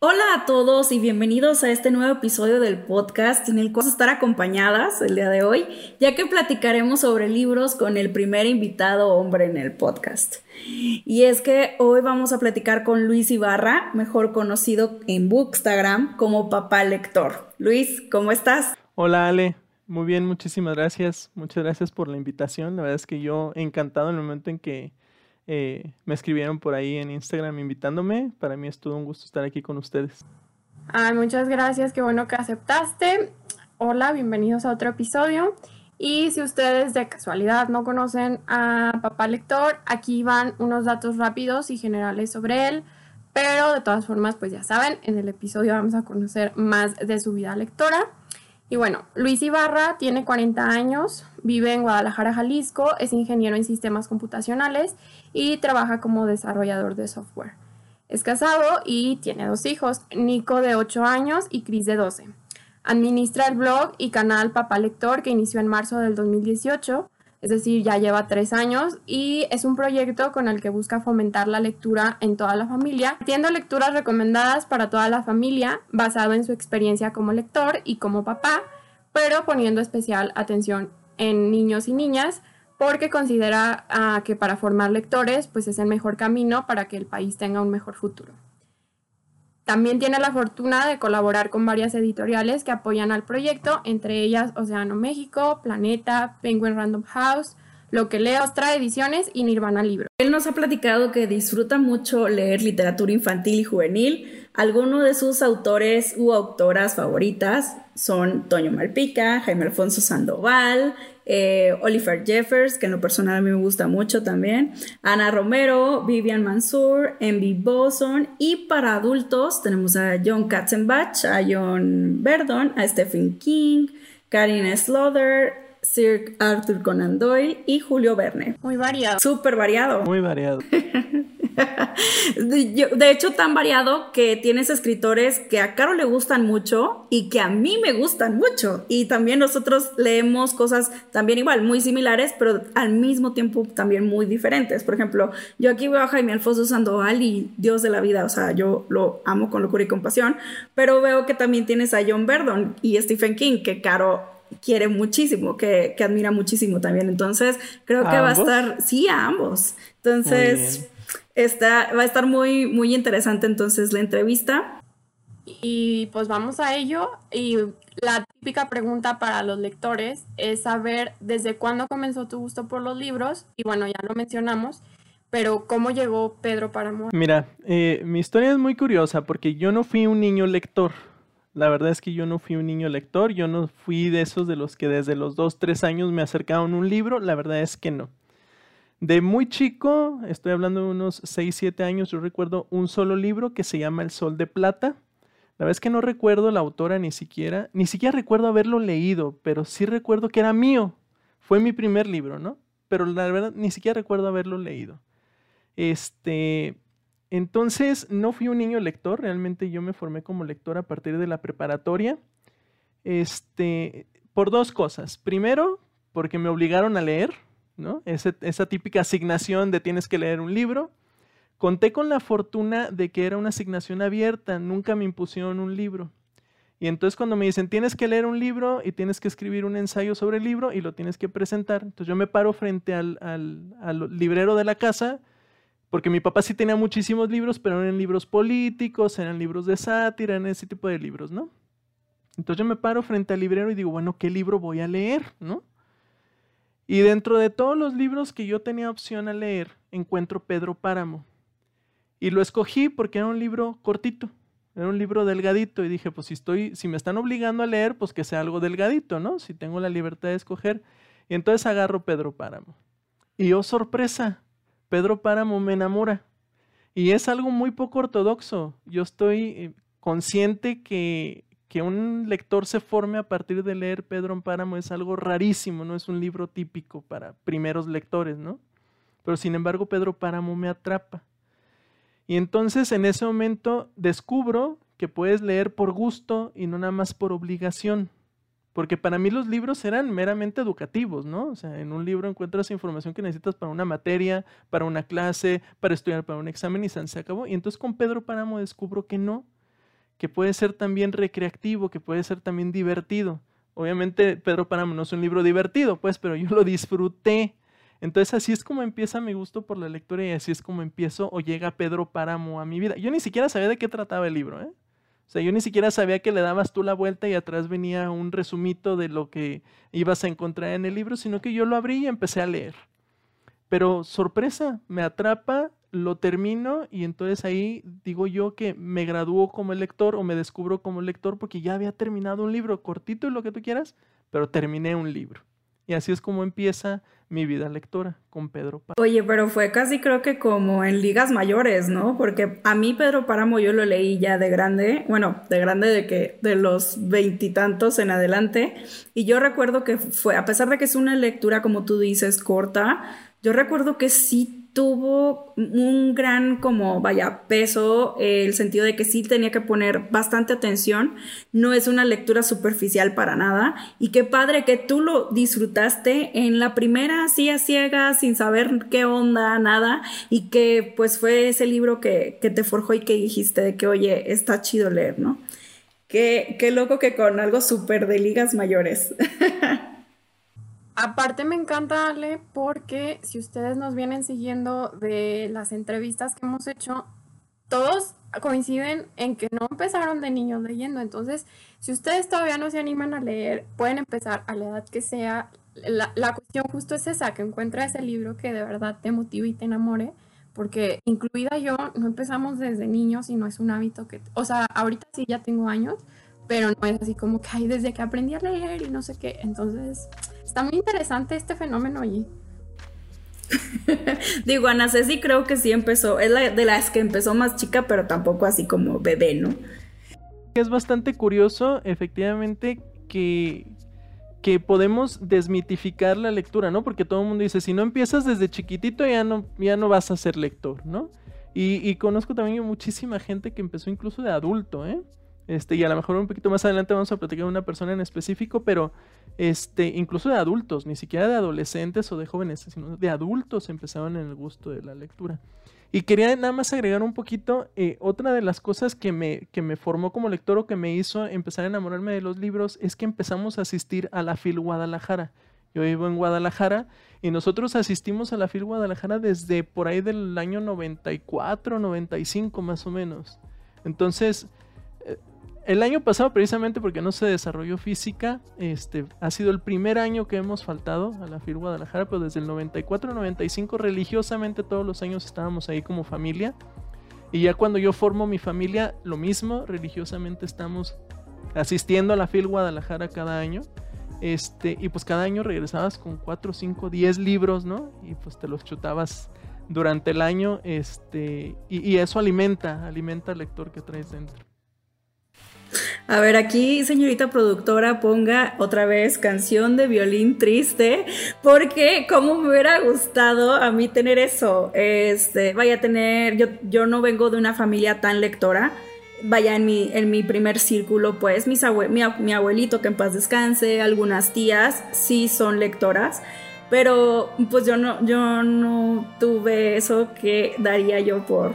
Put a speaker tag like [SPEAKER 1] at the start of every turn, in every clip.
[SPEAKER 1] Hola a todos y bienvenidos a este nuevo episodio del podcast en el cual vamos a estar acompañadas el día de hoy, ya que platicaremos sobre libros con el primer invitado hombre en el podcast. Y es que hoy vamos a platicar con Luis Ibarra, mejor conocido en Bookstagram como Papá Lector. Luis, ¿cómo estás?
[SPEAKER 2] Hola Ale, muy bien, muchísimas gracias. Muchas gracias por la invitación. La verdad es que yo encantado en el momento en que eh, me escribieron por ahí en Instagram invitándome. Para mí es todo un gusto estar aquí con ustedes.
[SPEAKER 3] Ah, muchas gracias, qué bueno que aceptaste. Hola, bienvenidos a otro episodio. Y si ustedes de casualidad no conocen a Papá Lector, aquí van unos datos rápidos y generales sobre él. Pero de todas formas, pues ya saben, en el episodio vamos a conocer más de su vida lectora. Y bueno, Luis Ibarra tiene 40 años, vive en Guadalajara, Jalisco, es ingeniero en sistemas computacionales y trabaja como desarrollador de software. Es casado y tiene dos hijos, Nico de 8 años y Cris de 12. Administra el blog y canal Papá Lector que inició en marzo del 2018, es decir, ya lleva tres años y es un proyecto con el que busca fomentar la lectura en toda la familia, tiendo lecturas recomendadas para toda la familia basado en su experiencia como lector y como papá, pero poniendo especial atención en niños y niñas porque considera ah, que para formar lectores pues es el mejor camino para que el país tenga un mejor futuro. También tiene la fortuna de colaborar con varias editoriales que apoyan al proyecto, entre ellas Océano México, Planeta, Penguin Random House, Lo que leo, Ostra Ediciones y Nirvana Libro.
[SPEAKER 1] Él nos ha platicado que disfruta mucho leer literatura infantil y juvenil. Algunos de sus autores u autoras favoritas son Toño Malpica, Jaime Alfonso Sandoval, eh, Oliver Jeffers, que en lo personal a mí me gusta mucho también, Ana Romero, Vivian Mansour, Envy Boson y para adultos tenemos a John Katzenbach, a John Verdon, a Stephen King, Karin Slaughter, Sir Arthur Conan Doyle y Julio Verne.
[SPEAKER 3] Muy variado.
[SPEAKER 1] Súper variado.
[SPEAKER 2] Muy variado.
[SPEAKER 1] de hecho, tan variado que tienes escritores que a Caro le gustan mucho y que a mí me gustan mucho. Y también nosotros leemos cosas también igual, muy similares, pero al mismo tiempo también muy diferentes. Por ejemplo, yo aquí veo a Jaime Alfonso Sandoval y Dios de la vida, o sea, yo lo amo con locura y compasión, pero veo que también tienes a John Verdon y Stephen King, que Caro quiere muchísimo, que, admira muchísimo también. Entonces, creo que va a estar, sí, a ambos. Entonces, está, va a estar muy, muy interesante entonces la entrevista.
[SPEAKER 3] Y pues vamos a ello. Y la típica pregunta para los lectores es saber desde cuándo comenzó tu gusto por los libros. Y bueno, ya lo mencionamos. Pero ¿cómo llegó Pedro Páramo?
[SPEAKER 2] Mira, eh, mi historia es muy curiosa porque yo no fui un niño lector. La verdad es que yo no fui un niño lector, yo no fui de esos de los que desde los 2, 3 años me acercaban un libro, la verdad es que no. De muy chico, estoy hablando de unos 6, 7 años, yo recuerdo un solo libro que se llama El Sol de Plata. La verdad es que no recuerdo la autora ni siquiera, ni siquiera recuerdo haberlo leído, pero sí recuerdo que era mío. Fue mi primer libro, ¿no? Pero la verdad ni siquiera recuerdo haberlo leído. Este, entonces no fui un niño lector, realmente yo me formé como lector a partir de la preparatoria. Este, por dos cosas. Primero, porque me obligaron a leer, esa típica asignación de tienes que leer un libro. Conté con la fortuna de que era una asignación abierta, nunca me impusieron un libro. Y entonces cuando me dicen, tienes que leer un libro y tienes que escribir un ensayo sobre el libro y lo tienes que presentar, entonces yo me paro frente al, al librero de la casa, porque mi papá sí tenía muchísimos libros, pero eran libros políticos, eran libros de sátira, eran ese tipo de libros, ¿no? Entonces yo me paro frente al librero y digo, bueno, ¿qué libro voy a leer, no? Y dentro de todos los libros que yo tenía opción a leer, encuentro Pedro Páramo. Y lo escogí porque era un libro cortito, era un libro delgadito. Y dije, pues si estoy, si me están obligando a leer, pues que sea algo delgadito, ¿no? Si tengo la libertad de escoger. Y entonces agarro Pedro Páramo. Y oh sorpresa, Pedro Páramo me enamora. Y es algo muy poco ortodoxo. Yo estoy eh, consciente que que un lector se forme a partir de leer Pedro Páramo es algo rarísimo, no es un libro típico para primeros lectores, ¿no? Pero sin embargo Pedro Páramo me atrapa. Y entonces en ese momento descubro que puedes leer por gusto y no nada más por obligación. Porque para mí los libros eran meramente educativos, ¿no? O sea, en un libro encuentras información que necesitas para una materia, para una clase, para estudiar para un examen y se acabó. Y entonces con Pedro Páramo descubro que no, que puede ser también recreativo, que puede ser también divertido. Obviamente Pedro Páramo no es un libro divertido, pues, pero yo lo disfruté. Entonces así es como empieza mi gusto por la lectura y así es como empiezo o llega Pedro Páramo a mi vida. Yo ni siquiera sabía de qué trataba el libro, ¿eh? O sea, yo ni siquiera sabía que le dabas tú la vuelta y atrás venía un resumito de lo que ibas a encontrar en el libro, sino que yo lo abrí y empecé a leer. Pero sorpresa, me atrapa, lo termino y entonces ahí digo yo que me gradúo como lector o me descubro como lector porque ya había terminado un libro cortito y lo que tú quieras, pero terminé un libro. Y así es como empieza mi vida lectora con Pedro Páramo.
[SPEAKER 1] Oye, pero fue casi creo que como en ligas mayores, ¿no? Porque a mí Pedro Páramo yo lo leí ya de grande, bueno, de grande de que de los veintitantos en adelante, y yo recuerdo que fue, a pesar de que es una lectura, como tú dices, corta, yo recuerdo que sí tuvo un gran como vaya peso el sentido de que sí tenía que poner bastante atención. No es una lectura superficial para nada. Y qué padre que tú lo disfrutaste en la primera así a ciegas sin saber qué onda nada. Y que pues fue ese libro que, que te forjó y que dijiste de que oye está chido leer no qué, qué loco que con algo súper de ligas mayores
[SPEAKER 3] Aparte me encanta Ale porque si ustedes nos vienen siguiendo de las entrevistas que hemos hecho, todos coinciden en que no empezaron de niños leyendo. Entonces, si ustedes todavía no se animan a leer, pueden empezar a la edad que sea. La, la cuestión justo es esa, que encuentres ese libro que de verdad te motive y te enamore. Porque incluida yo, no empezamos desde niños y no es un hábito que... O sea, ahorita sí ya tengo años, pero no es así como que, hay desde que aprendí a leer y no sé qué. Entonces, está muy interesante este fenómeno allí.
[SPEAKER 1] Digo, Ana Ceci creo que sí empezó, es la de las que empezó más chica, pero tampoco así como bebé, ¿no?
[SPEAKER 2] Es bastante curioso, efectivamente, que, que podemos desmitificar la lectura, ¿no? Porque todo el mundo dice, si no empiezas desde chiquitito ya no, ya no vas a ser lector, ¿no? Y, y conozco también muchísima gente que empezó incluso de adulto, ¿eh? Este, y a lo mejor un poquito más adelante vamos a platicar de una persona en específico, pero este, incluso de adultos, ni siquiera de adolescentes o de jóvenes, sino de adultos empezaban en el gusto de la lectura. Y quería nada más agregar un poquito, eh, otra de las cosas que me, que me formó como lector o que me hizo empezar a enamorarme de los libros es que empezamos a asistir a la FIL Guadalajara. Yo vivo en Guadalajara y nosotros asistimos a la FIL Guadalajara desde por ahí del año 94, 95 más o menos. Entonces, el año pasado, precisamente porque no se desarrolló física, este, ha sido el primer año que hemos faltado a la FIR Guadalajara, pero desde el 94-95 religiosamente todos los años estábamos ahí como familia. Y ya cuando yo formo mi familia, lo mismo, religiosamente estamos asistiendo a la FIL Guadalajara cada año. Este, y pues cada año regresabas con 4, 5, 10 libros, ¿no? Y pues te los chutabas durante el año, este, y, y eso alimenta, alimenta al lector que traes dentro.
[SPEAKER 1] A ver, aquí, señorita productora, ponga otra vez canción de violín triste, porque como me hubiera gustado a mí tener eso. Este, vaya a tener, yo, yo no vengo de una familia tan lectora. Vaya en mi, en mi primer círculo, pues, mis mi, mi abuelito, que en paz descanse, algunas tías, sí son lectoras pero pues yo no, yo no tuve eso que daría yo por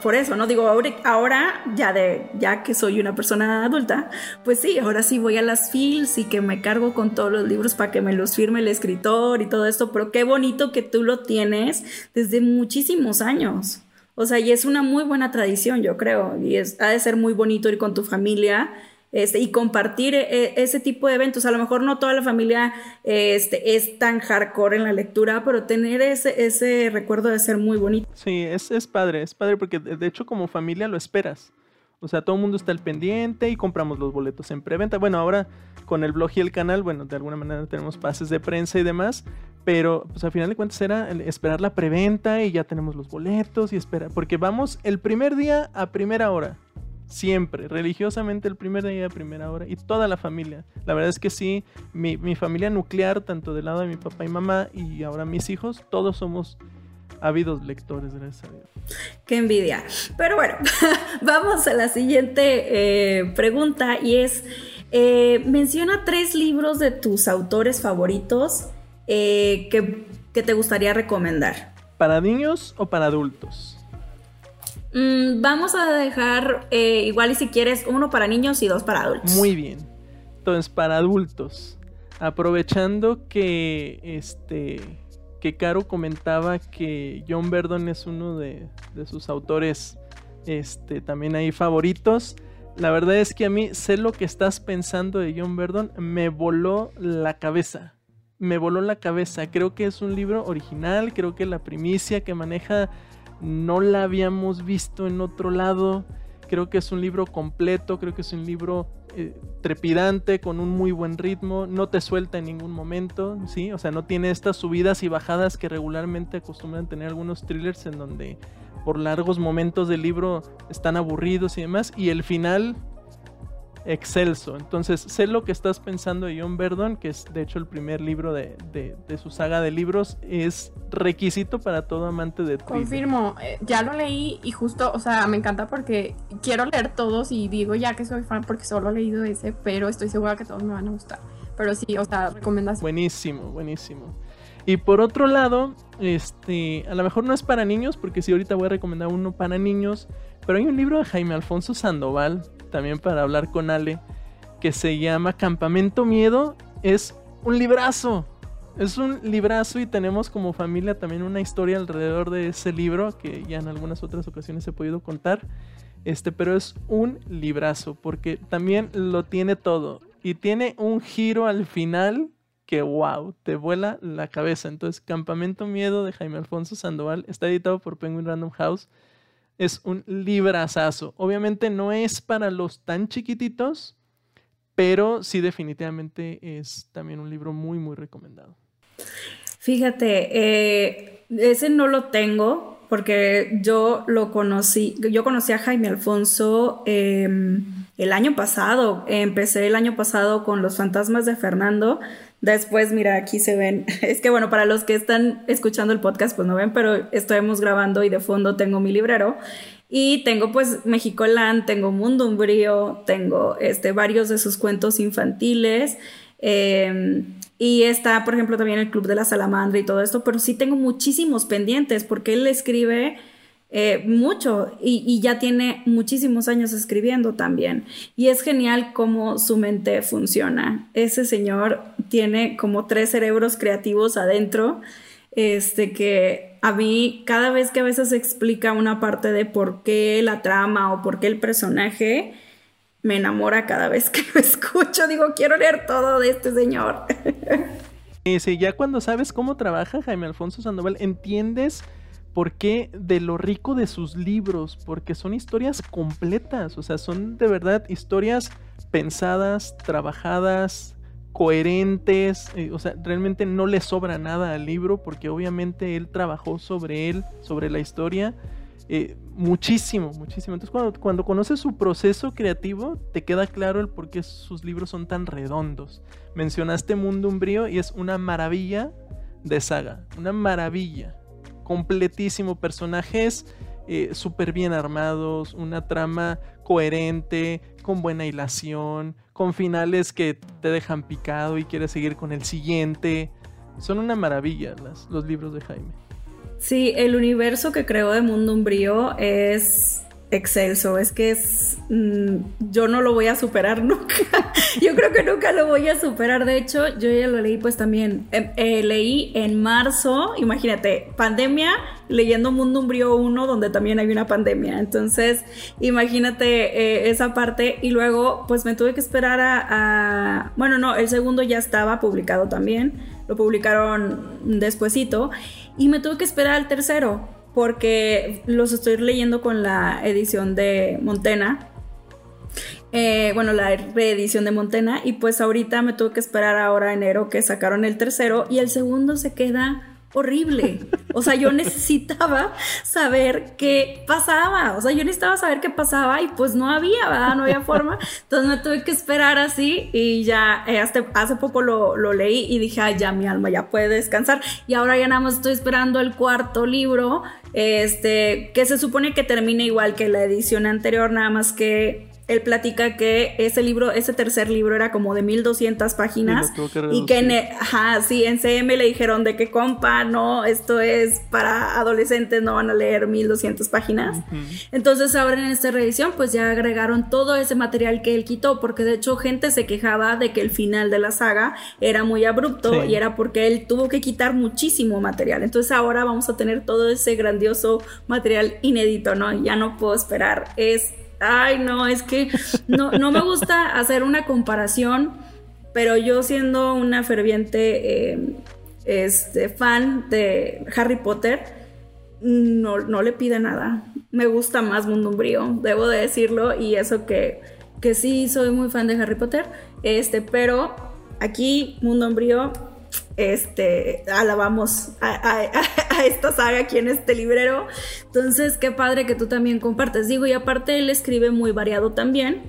[SPEAKER 1] por, eso, ¿no? Digo, ahora, ya, de, ya que soy una persona adulta, pues sí, ahora sí voy a las fields y que me cargo con todos los libros para que me los firme el escritor y todo esto, pero qué bonito que tú lo tienes desde muchísimos años. O sea, y es una muy buena tradición, yo creo, y es, ha de ser muy bonito ir con tu familia este, y compartir e, ese tipo de eventos. A lo mejor no toda la familia este, es tan hardcore en la lectura, pero tener ese, ese recuerdo de ser muy bonito.
[SPEAKER 2] Sí, es, es padre, es padre porque de hecho como familia lo esperas. O sea, todo el mundo está al pendiente y compramos los boletos en preventa. Bueno, ahora con el blog y el canal, bueno, de alguna manera tenemos pases de prensa y demás, pero pues al final de cuentas era esperar la preventa y ya tenemos los boletos y espera, porque vamos el primer día a primera hora. Siempre, religiosamente el primer día primera hora y toda la familia. La verdad es que sí, mi, familia nuclear, tanto del lado de mi papá y mamá y ahora mis hijos, todos somos ávidos lectores, gracias a Dios.
[SPEAKER 1] Qué envidia. Pero bueno, vamos a la siguiente eh, pregunta y es, eh, menciona tres libros de tus autores favoritos eh, que, te gustaría recomendar.
[SPEAKER 2] ¿Para niños o para adultos?
[SPEAKER 1] Mm, vamos a dejar igual y si quieres uno para niños y dos para adultos.
[SPEAKER 2] Muy bien. Entonces, para adultos, aprovechando que este que Caro comentaba que John Verdon es uno de, sus autores este, también ahí favoritos. La verdad es que a mí sé lo que estás pensando de John Verdon, me voló la cabeza. Me voló la cabeza. Creo que es un libro original, creo que la primicia que maneja no la habíamos visto en otro lado. Creo que es un libro completo, creo que es un libro eh, trepidante, con un muy buen ritmo, no te suelta en ningún momento, ¿sí? O sea, no tiene estas subidas y bajadas que regularmente acostumbran tener algunos thrillers en donde por largos momentos del libro están aburridos y demás, y el final excelso. Entonces, sé lo que estás pensando de John Verdon, que es de hecho el primer libro de, su saga de libros, es requisito para todo amante de
[SPEAKER 3] Confirmo, eh, ya lo leí y justo, o sea, me encanta porque quiero leer todos y digo ya que soy fan porque solo he leído ese, pero estoy segura que todos me van a gustar. Pero sí, o sea, recomendación.
[SPEAKER 2] Buenísimo, buenísimo. Y por otro lado, este, a lo mejor no es para niños, porque sí ahorita voy a recomendar uno para niños, pero hay un libro de Jaime Alfonso Sandoval también para hablar con Ale, que se llama Campamento Miedo. Es un librazo. Es un librazo y tenemos como familia también una historia alrededor de ese libro que ya en algunas otras ocasiones he podido contar. Este, pero es un librazo porque también lo tiene todo y tiene un giro al final que wow, te vuela la cabeza. Entonces, Campamento Miedo de Jaime Alfonso Sandoval está editado por Penguin Random House es un librazazo. Obviamente no es para los tan chiquititos, pero sí definitivamente es también un libro muy, muy recomendado.
[SPEAKER 1] Fíjate, eh, ese no lo tengo porque yo lo conocí, yo conocí a Jaime Alfonso em, el año pasado, empecé el año pasado con Los Fantasmas de Fernando, Después, mira, aquí se ven. Es que bueno, para los que están escuchando el podcast, pues no ven, pero estamos grabando y de fondo tengo mi librero. Y tengo pues Mexicoland, tengo Mundo Umbrío, tengo este, varios de sus cuentos infantiles. Em, y está, por ejemplo, también el Club de la Salamandra y todo esto, pero sí tengo muchísimos pendientes porque él escribe eh, mucho y, ya tiene muchísimos años escribiendo también. Y es genial cómo su mente funciona. Ese señor tiene como tres cerebros creativos adentro, este que a mí cada vez que a veces explica una parte de por qué la trama o por qué el personaje, me enamora cada vez que lo escucho. Digo, quiero leer todo de este señor.
[SPEAKER 2] Sí, ya cuando sabes cómo trabaja Jaime Alfonso Sandoval, entiendes ¿Por qué de lo rico de sus libros? Porque son historias completas, o sea, son de verdad historias pensadas, trabajadas, coherentes, eh, o sea, realmente no le sobra nada al libro porque obviamente él trabajó sobre él, sobre la historia, eh, muchísimo, muchísimo. Entonces cuando, cuando conoces su proceso creativo, te queda claro el por qué sus libros son tan redondos. Mencionaste Mundo Umbrío y es una maravilla de saga, una maravilla completísimo, personajes eh, súper bien armados, una trama coherente, con buena hilación, con finales que te dejan picado y quieres seguir con el siguiente. Son una maravilla los libros de Jaime.
[SPEAKER 1] Sí, el universo que creó de Mundo Umbrío es excelso, es que es, mm, yo no lo voy a superar nunca, yo creo que nunca lo voy a superar, de hecho yo ya lo leí pues también, em, eh, leí en marzo, imagínate, pandemia, leyendo Mundo Umbrío 1 donde también hay una pandemia, entonces imagínate eh, esa parte. Y luego pues me tuve que esperar a, bueno no, el segundo ya estaba publicado también, lo publicaron despuesito. Y me tuve que esperar al tercero porque los estoy leyendo con la edición de Montena. Eh, bueno, la reedición de Montena. Y pues ahorita me tuve que esperar ahora enero que sacaron el tercero. Y el segundo se queda horrible. O sea, yo necesitaba saber qué pasaba. O sea, yo necesitaba saber qué pasaba y pues no había, ¿verdad? No había forma. Entonces me tuve que esperar así y ya eh, hace poco lo, lo, leí y dije, ay, ya mi alma ya puede descansar. Y ahora ya nada más estoy esperando el cuarto libro, este, que se supone que termine igual que la edición anterior, nada más que él platica que ese libro, ese tercer libro era como de 1200 páginas y, que en, e, ajá, sí, en CM le dijeron de que compa, no, esto es para adolescentes, no van a leer 1200 páginas. Entonces ahora en esta reedición pues ya agregaron todo ese material que él quitó, porque de hecho gente se quejaba de que el final de la saga era muy abrupto y era porque él tuvo que quitar muchísimo material. Entonces ahora vamos a tener todo ese grandioso material inédito, ¿no? Ya no puedo esperar. Es Ay, no, es que no, no me gusta hacer una comparación, pero yo siendo una ferviente eh, este, fan de Harry Potter, no, no le pide nada. Me gusta más Mundo Umbrío, debo de decirlo, y eso que, que sí soy muy fan de Harry Potter, este, pero aquí Mundo Umbrío este, alabamos a, esta saga aquí en este librero. Entonces, qué padre que tú también compartes. Digo, y aparte él escribe muy variado también,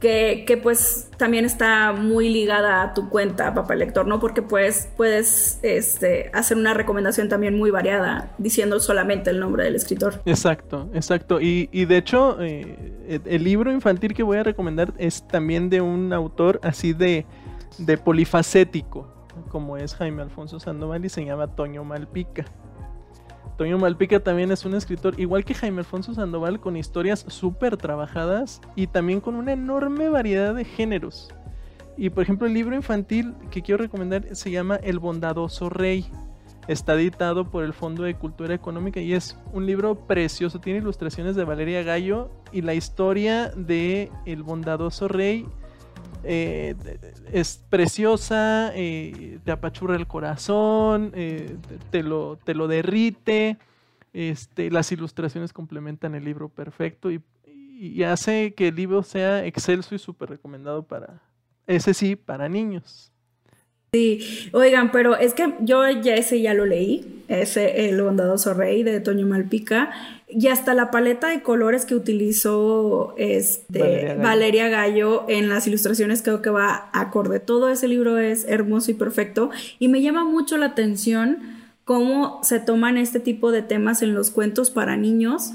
[SPEAKER 1] que, que pues también está muy ligada a tu cuenta, papá lector, ¿no? Porque pues puedes este, hacer una recomendación también muy variada, diciendo solamente el nombre del escritor.
[SPEAKER 2] Exacto, exacto. Y, y de hecho, eh, el libro infantil que voy a recomendar es también de un autor así de, de polifacético como es Jaime Alfonso Sandoval y se llama Toño Malpica. Toño Malpica también es un escritor, igual que Jaime Alfonso Sandoval, con historias súper trabajadas y también con una enorme variedad de géneros. Y por ejemplo, el libro infantil que quiero recomendar se llama El Bondadoso Rey. Está editado por el Fondo de Cultura Económica y es un libro precioso. Tiene ilustraciones de Valeria Gallo y la historia de El Bondadoso Rey eh, es preciosa, eh, te apachurra el corazón, eh, te, lo, te lo derrite, este, las ilustraciones complementan el libro perfecto y, hace que el libro sea excelso y súper recomendado para, ese sí, para niños.
[SPEAKER 1] Sí, oigan, pero es que yo ya ese ya lo leí, ese El bondadoso rey de Toño Malpica, y hasta la paleta de colores que utilizó este, Valeria, Gallo. en las ilustraciones creo que va acorde. Todo ese libro es hermoso y perfecto. Y me llama mucho la atención cómo se toman este tipo de temas en los cuentos para niños.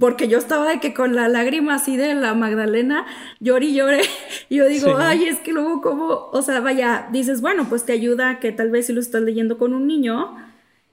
[SPEAKER 1] Porque yo estaba de que con la lágrima así de la Magdalena lloré y lloré. Y yo digo, ay, es que luego como, o sea, vaya, dices, bueno, pues te ayuda que tal vez si lo estás leyendo con un niño,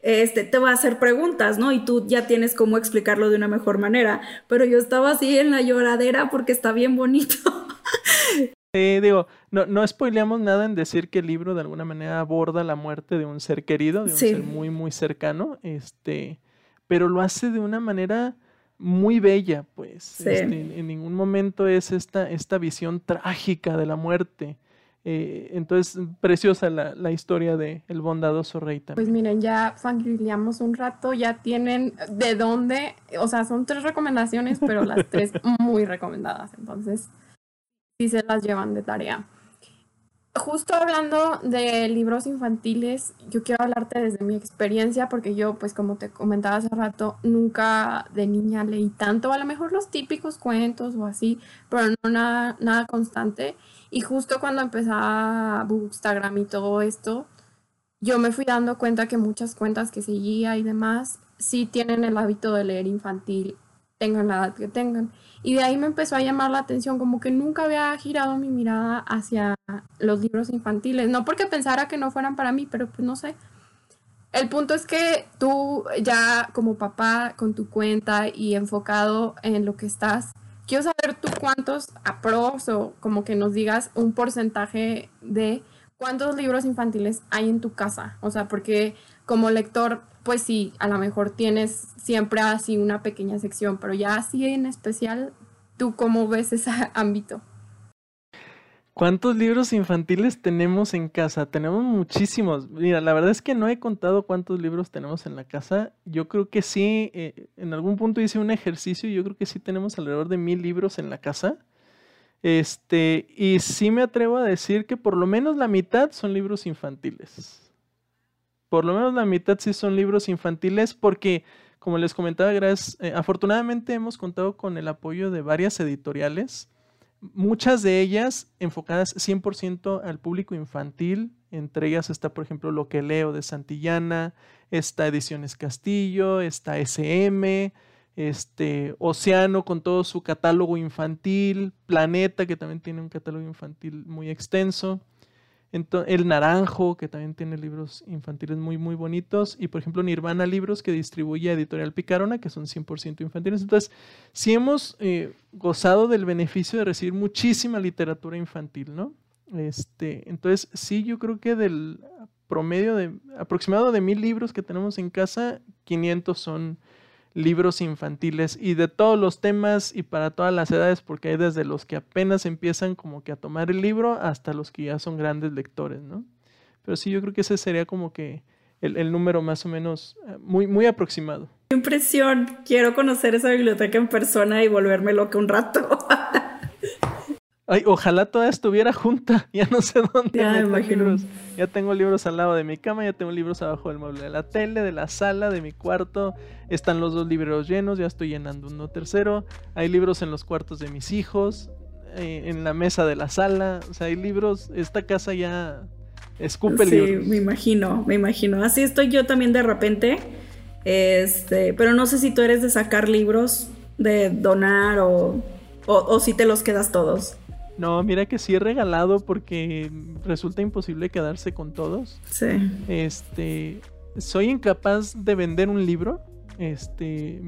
[SPEAKER 1] este, te va a hacer preguntas, ¿no? Y tú ya tienes cómo explicarlo de una mejor manera. Pero yo estaba así en la lloradera porque está bien bonito.
[SPEAKER 2] Sí, digo, no, no spoileamos nada en decir que el libro de alguna manera aborda la muerte de un ser querido, de un ser muy, muy cercano, este, pero lo hace de una manera muy bella, pues. Este, en ningún momento es esta, esta visión trágica de la muerte. Eh, entonces, preciosa la, historia de El bondadoso rey también.
[SPEAKER 3] Pues miren, ya fangirleamos un rato, ya tienen de dónde, o sea, son tres recomendaciones, pero las tres muy recomendadas, entonces sí se las llevan de tarea. Justo hablando de libros infantiles, yo quiero hablarte desde mi experiencia, porque yo, pues como te comentaba hace rato, nunca de niña leí tanto, a lo mejor los típicos cuentos o así, pero no nada, nada constante. Y justo cuando empezaba Bookstagram y todo esto, yo me fui dando cuenta que muchas cuentas que seguía y demás sí tienen el hábito de leer infantil, tengan la edad que tengan. Y de ahí me empezó a llamar la atención, como que nunca había girado mi mirada hacia los libros infantiles. No porque pensara que no fueran para mí, pero pues no sé. El punto es que tú ya como papá con tu cuenta y enfocado en lo que estás, quiero saber tú cuántos apros o como que nos digas un porcentaje de cuántos libros infantiles hay en tu casa. O sea, porque como lector, pues sí, a lo mejor tienes siempre así una pequeña sección, pero ya así en especial, ¿tú cómo ves ese ámbito?
[SPEAKER 2] ¿Cuántos libros infantiles tenemos en casa? Tenemos muchísimos. Mira, la verdad es que no he contado cuántos libros tenemos en la casa. Yo creo que sí, eh, en algún punto hice un ejercicio y yo creo que sí tenemos alrededor de mil libros en la casa. Este, y sí me atrevo a decir que por lo menos la mitad son libros infantiles. por lo menos la mitad sí son libros infantiles porque, como les comentaba, gracias, eh, afortunadamente hemos contado con el apoyo de varias editoriales, muchas de ellas enfocadas 100% al público infantil. Entre ellas está, por ejemplo, Lo que leo de Santillana, está Ediciones Castillo, está SM, este, Océano con todo su catálogo infantil, Planeta, que también tiene un catálogo infantil muy extenso. El Naranjo, que también tiene libros infantiles muy, muy bonitos. Y por ejemplo, Nirvana Libros, que distribuye Editorial Picarona, que son 100% infantiles. Entonces, sí hemos eh, gozado del beneficio de recibir muchísima literatura infantil, ¿no? Este, entonces, sí, yo creo que del promedio de aproximado de mil libros que tenemos en casa, 500 son libros infantiles y de todos los temas y para todas las edades, porque hay desde los que apenas empiezan como que a tomar el libro hasta los que ya son grandes lectores, ¿no? Pero sí, yo creo que ese sería como que el, número más o menos eh, muy, muy aproximado.
[SPEAKER 1] impresión! Quiero conocer esa biblioteca en persona y volverme loca un rato.
[SPEAKER 2] Ay, ojalá toda estuviera junta. Ya no sé dónde.
[SPEAKER 1] Ya, imagino.
[SPEAKER 2] Ya tengo libros al lado de mi cama, ya tengo libros abajo del mueble de la tele, de la sala, de mi cuarto. Están los dos libros llenos, ya estoy llenando uno tercero. Hay libros en los cuartos de mis hijos, eh, en la mesa de la sala. O sea, hay libros. Esta casa ya escupe
[SPEAKER 1] sí,
[SPEAKER 2] libros.
[SPEAKER 1] me imagino, me imagino. Así estoy yo también de repente. Este, pero no sé si tú eres de sacar libros, de donar o, o si te los quedas todos.
[SPEAKER 2] No, mira que sí he regalado porque resulta imposible quedarse con todos.
[SPEAKER 1] Sí.
[SPEAKER 2] Este, soy incapaz de vender un libro. Este,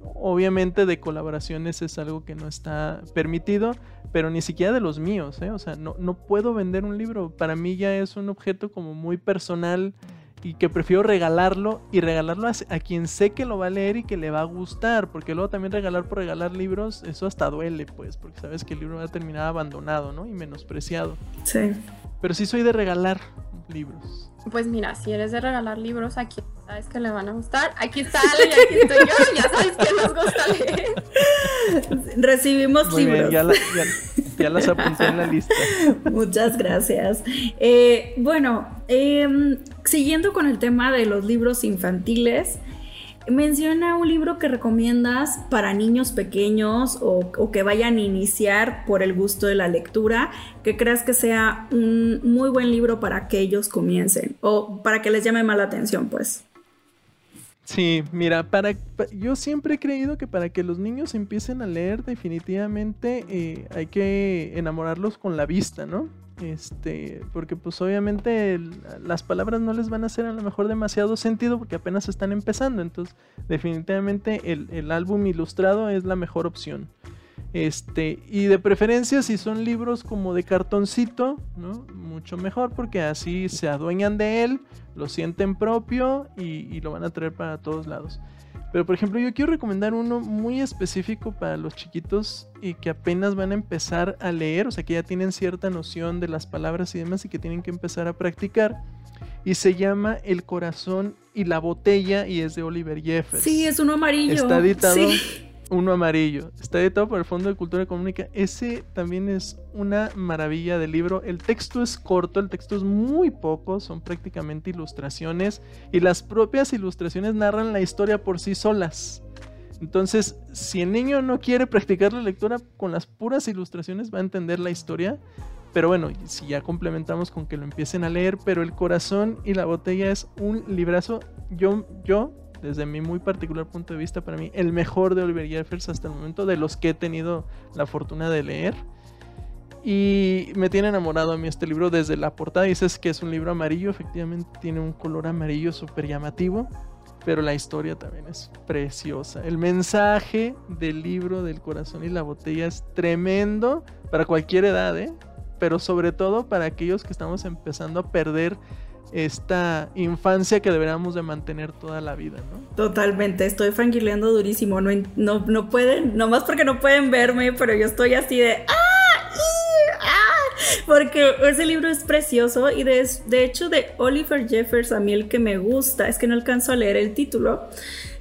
[SPEAKER 2] obviamente de colaboraciones es algo que no está permitido, pero ni siquiera de los míos, ¿eh? O sea, no, no puedo vender un libro. Para mí ya es un objeto como muy personal y que prefiero regalarlo y regalarlo a, quien sé que lo va a leer y que le va a gustar, porque luego también regalar por regalar libros, eso hasta duele, pues, porque sabes que el libro va a terminar abandonado, ¿no? Y menospreciado.
[SPEAKER 1] Sí.
[SPEAKER 2] Pero sí soy de regalar libros.
[SPEAKER 3] Pues mira, si eres de regalar libros, aquí sabes que le van a gustar. Aquí está Ale y aquí estoy yo, ya sabes que nos gusta leer.
[SPEAKER 1] Recibimos libros.
[SPEAKER 2] ya, ya, las apunté en la lista.
[SPEAKER 1] Muchas gracias. Eh, bueno, em, siguiendo con el tema de los libros infantiles, Menciona un libro que recomiendas para niños pequeños o, que vayan a iniciar por el gusto de la lectura, que creas que sea un muy buen libro para que ellos comiencen o para que les llame más la atención, pues.
[SPEAKER 2] Sí, mira, para, yo siempre he creído que para que los niños empiecen a leer definitivamente eh, hay que enamorarlos con la vista, ¿no? Este, porque pues obviamente las palabras no les van a hacer a lo mejor demasiado sentido porque apenas están empezando. Entonces, definitivamente el, álbum ilustrado es la mejor opción. Este, y de preferencia si son libros como de cartoncito, ¿no? Mucho mejor porque así se adueñan de él, lo sienten propio y lo van a traer para todos lados. Pero por ejemplo, yo quiero recomendar uno muy específico para los chiquitos y que apenas van a empezar a leer, o sea, que ya tienen cierta noción de las palabras y demás y que tienen que empezar a practicar. Y se llama El corazón y la botella y es de Oliver Jeffers.
[SPEAKER 1] Sí, es uno amarillo.
[SPEAKER 2] Está editado uno amarillo. Está editado por el Fondo de Cultura Económica. Ese también es una maravilla de libro. El texto es corto, el texto es muy poco, son prácticamente ilustraciones y las propias ilustraciones narran la historia por sí solas. Entonces, si el niño no quiere practicar la lectura con las puras ilustraciones, va a entender la historia. Pero bueno, si ya complementamos con que lo empiecen a leer, pero el corazón y la botella es un librazo. Yo, yo desde mi muy particular punto de vista, para mí, el mejor de Oliver Jeffers hasta el momento, de los que he tenido la fortuna de leer. Y me tiene enamorado a mí este libro desde la portada. Dices que es un libro amarillo, efectivamente tiene un color amarillo súper llamativo, pero la historia también es preciosa. El mensaje del libro del corazón y la botella es tremendo para cualquier edad, ¿eh? pero sobre todo para aquellos que estamos empezando a perder esta infancia que deberíamos de mantener toda la vida, ¿no?
[SPEAKER 1] Totalmente, estoy franquileando durísimo, no, no, no pueden, nomás porque no pueden verme, pero yo estoy así de ¡ah! ¡ah! Porque ese libro es precioso y de, de hecho de Oliver Jeffers a mí el que me gusta, es que no alcanzo a leer el título,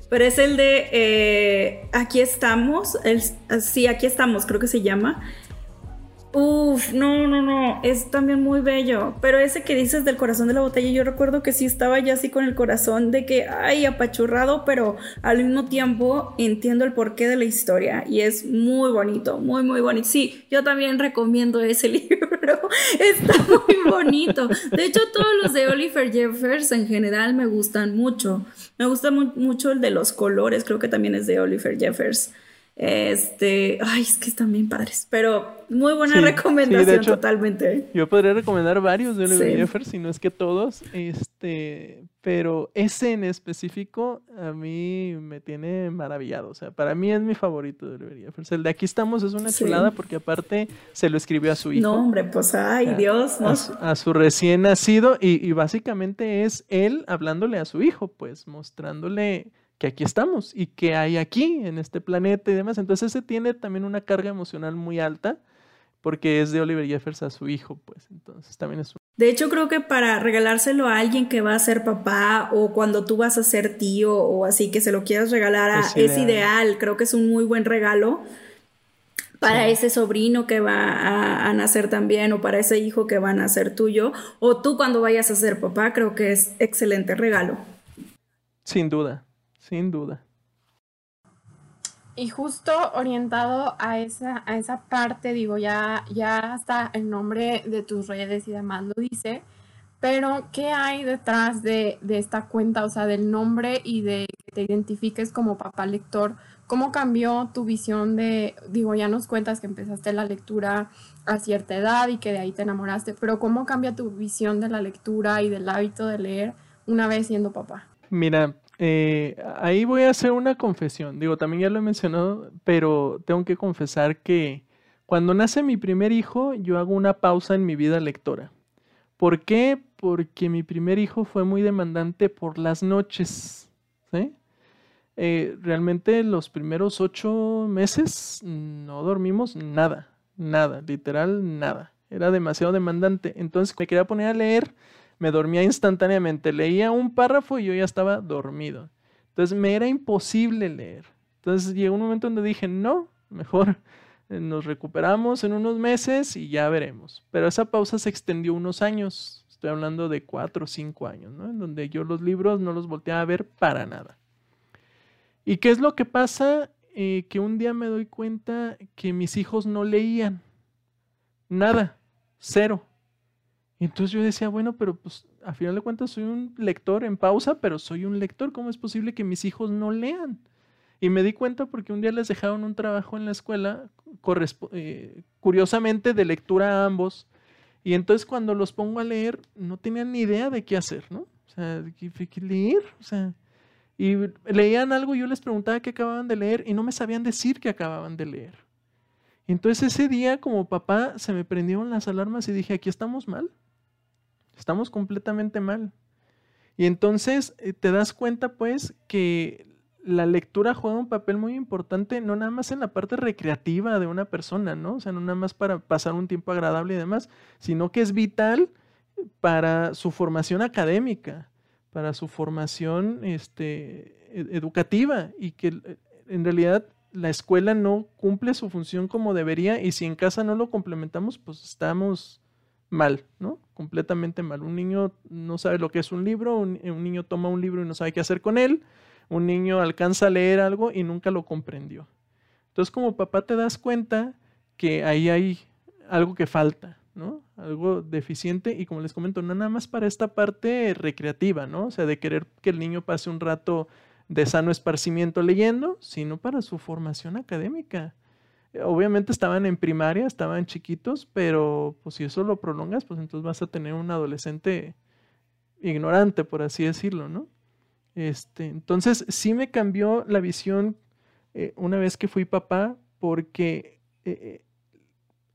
[SPEAKER 1] pero es el de eh, Aquí estamos, sí, aquí estamos, creo que se llama Uf, no, no, no, es también muy bello. Pero ese que dices del corazón de la botella, yo recuerdo que sí estaba ya así con el corazón de que, ay, apachurrado, pero al mismo tiempo entiendo el porqué de la historia y es muy bonito, muy, muy bonito. Sí, yo también recomiendo ese libro, está muy bonito. De hecho, todos los de Oliver Jeffers en general me gustan mucho. Me gusta mucho el de los colores, creo que también es de Oliver Jeffers. Este, ay, es que están bien padres, pero muy buena recomendación totalmente.
[SPEAKER 2] Yo podría recomendar varios de Oliver Jeffers, si no es que todos, este, pero ese en específico a mí me tiene maravillado, o sea, para mí es mi favorito de Oliver Jeffers. El de aquí estamos es una chulada porque aparte se lo escribió a su hijo.
[SPEAKER 1] No, hombre, pues ay, Dios,
[SPEAKER 2] ¿no? A su, recién nacido y, y básicamente es él hablándole a su hijo, pues mostrándole que aquí estamos y que hay aquí en este planeta y demás. Entonces ese tiene también una carga emocional muy alta porque es de Oliver Jeffers a su hijo, pues entonces también es...
[SPEAKER 1] De hecho creo que para regalárselo a alguien que va a ser papá o cuando tú vas a ser tío o así que se lo quieras regalar a, es, ideal. creo que es un muy buen regalo para ese sobrino que va a, a, nacer también o para ese hijo que va a nacer tuyo o tú cuando vayas a ser papá creo que es excelente regalo.
[SPEAKER 2] Sin duda, sin duda.
[SPEAKER 3] Y justo orientado a esa, a esa parte, digo, ya, ya hasta el nombre de tus redes y demás lo dice, pero ¿qué hay detrás de, de esta cuenta? O sea, del nombre y de que te identifiques como papá lector. ¿Cómo cambió tu visión de, digo, ya nos cuentas que empezaste la lectura a cierta edad y que de ahí te enamoraste, pero ¿cómo cambia tu visión de la lectura y del hábito de leer una vez siendo papá?
[SPEAKER 2] Mira, eh, ahí voy a hacer una confesión. Digo, también ya lo he mencionado, pero tengo que confesar que cuando nace mi primer hijo, yo hago una pausa en mi vida lectora. ¿Por qué? Porque mi primer hijo fue muy demandante por las noches. Eh, realmente los primeros ocho meses no dormimos nada, nada, literal nada. Era demasiado demandante. Entonces me quería poner a leer me dormía instantáneamente. Leía un párrafo y yo ya estaba dormido. Entonces me era imposible leer. Entonces llegó un momento donde dije, no, mejor eh, nos recuperamos en unos meses y ya veremos. Pero esa pausa se extendió unos años. Estoy hablando de cuatro o cinco años, ¿no? En donde yo los libros no los volteaba a ver para nada. ¿Y qué es lo que pasa? Eh, que un día me doy cuenta que mis hijos no leían. Nada. Cero. Y entonces yo decía, bueno, pero pues a final de cuentas soy un lector en pausa, pero soy un lector. ¿Cómo es posible que mis hijos no lean? Y me di cuenta porque un día les dejaron un trabajo en la escuela, eh, curiosamente de lectura a ambos. Y entonces cuando los pongo a leer, no tenían ni idea de qué hacer, ¿no? O sea, ¿qué, qué leer? O sea, y leían algo yo les preguntaba qué acababan de leer y no me sabían decir qué acababan de leer. Entonces ese día como papá se me prendieron las alarmas y dije, aquí estamos mal. Estamos completamente mal. Y entonces eh, te das cuenta pues que la lectura juega un papel muy importante, no nada más en la parte recreativa de una persona, ¿no? O sea, no nada más para pasar un tiempo agradable y demás, sino que es vital para su formación académica, para su formación este, e-, educativa y que eh, en realidad la escuela no cumple su función como debería y si en casa no lo complementamos, pues estamos mal, ¿no? Completamente mal. Un niño no sabe lo que es un libro, un, niño toma un libro y no sabe qué hacer con él, un niño alcanza a leer algo y nunca lo comprendió. Entonces como papá te das cuenta que ahí hay algo que falta, ¿no? Algo deficiente y como les comento, no nada más para esta parte recreativa, ¿no? O sea, de querer que el niño pase un rato de sano esparcimiento leyendo, sino para su formación académica. Obviamente estaban en primaria, estaban chiquitos, pero pues si eso lo prolongas, pues entonces vas a tener un adolescente ignorante, por así decirlo, ¿no? Este, entonces sí me cambió la visión eh, una vez que fui papá, porque eh, eh,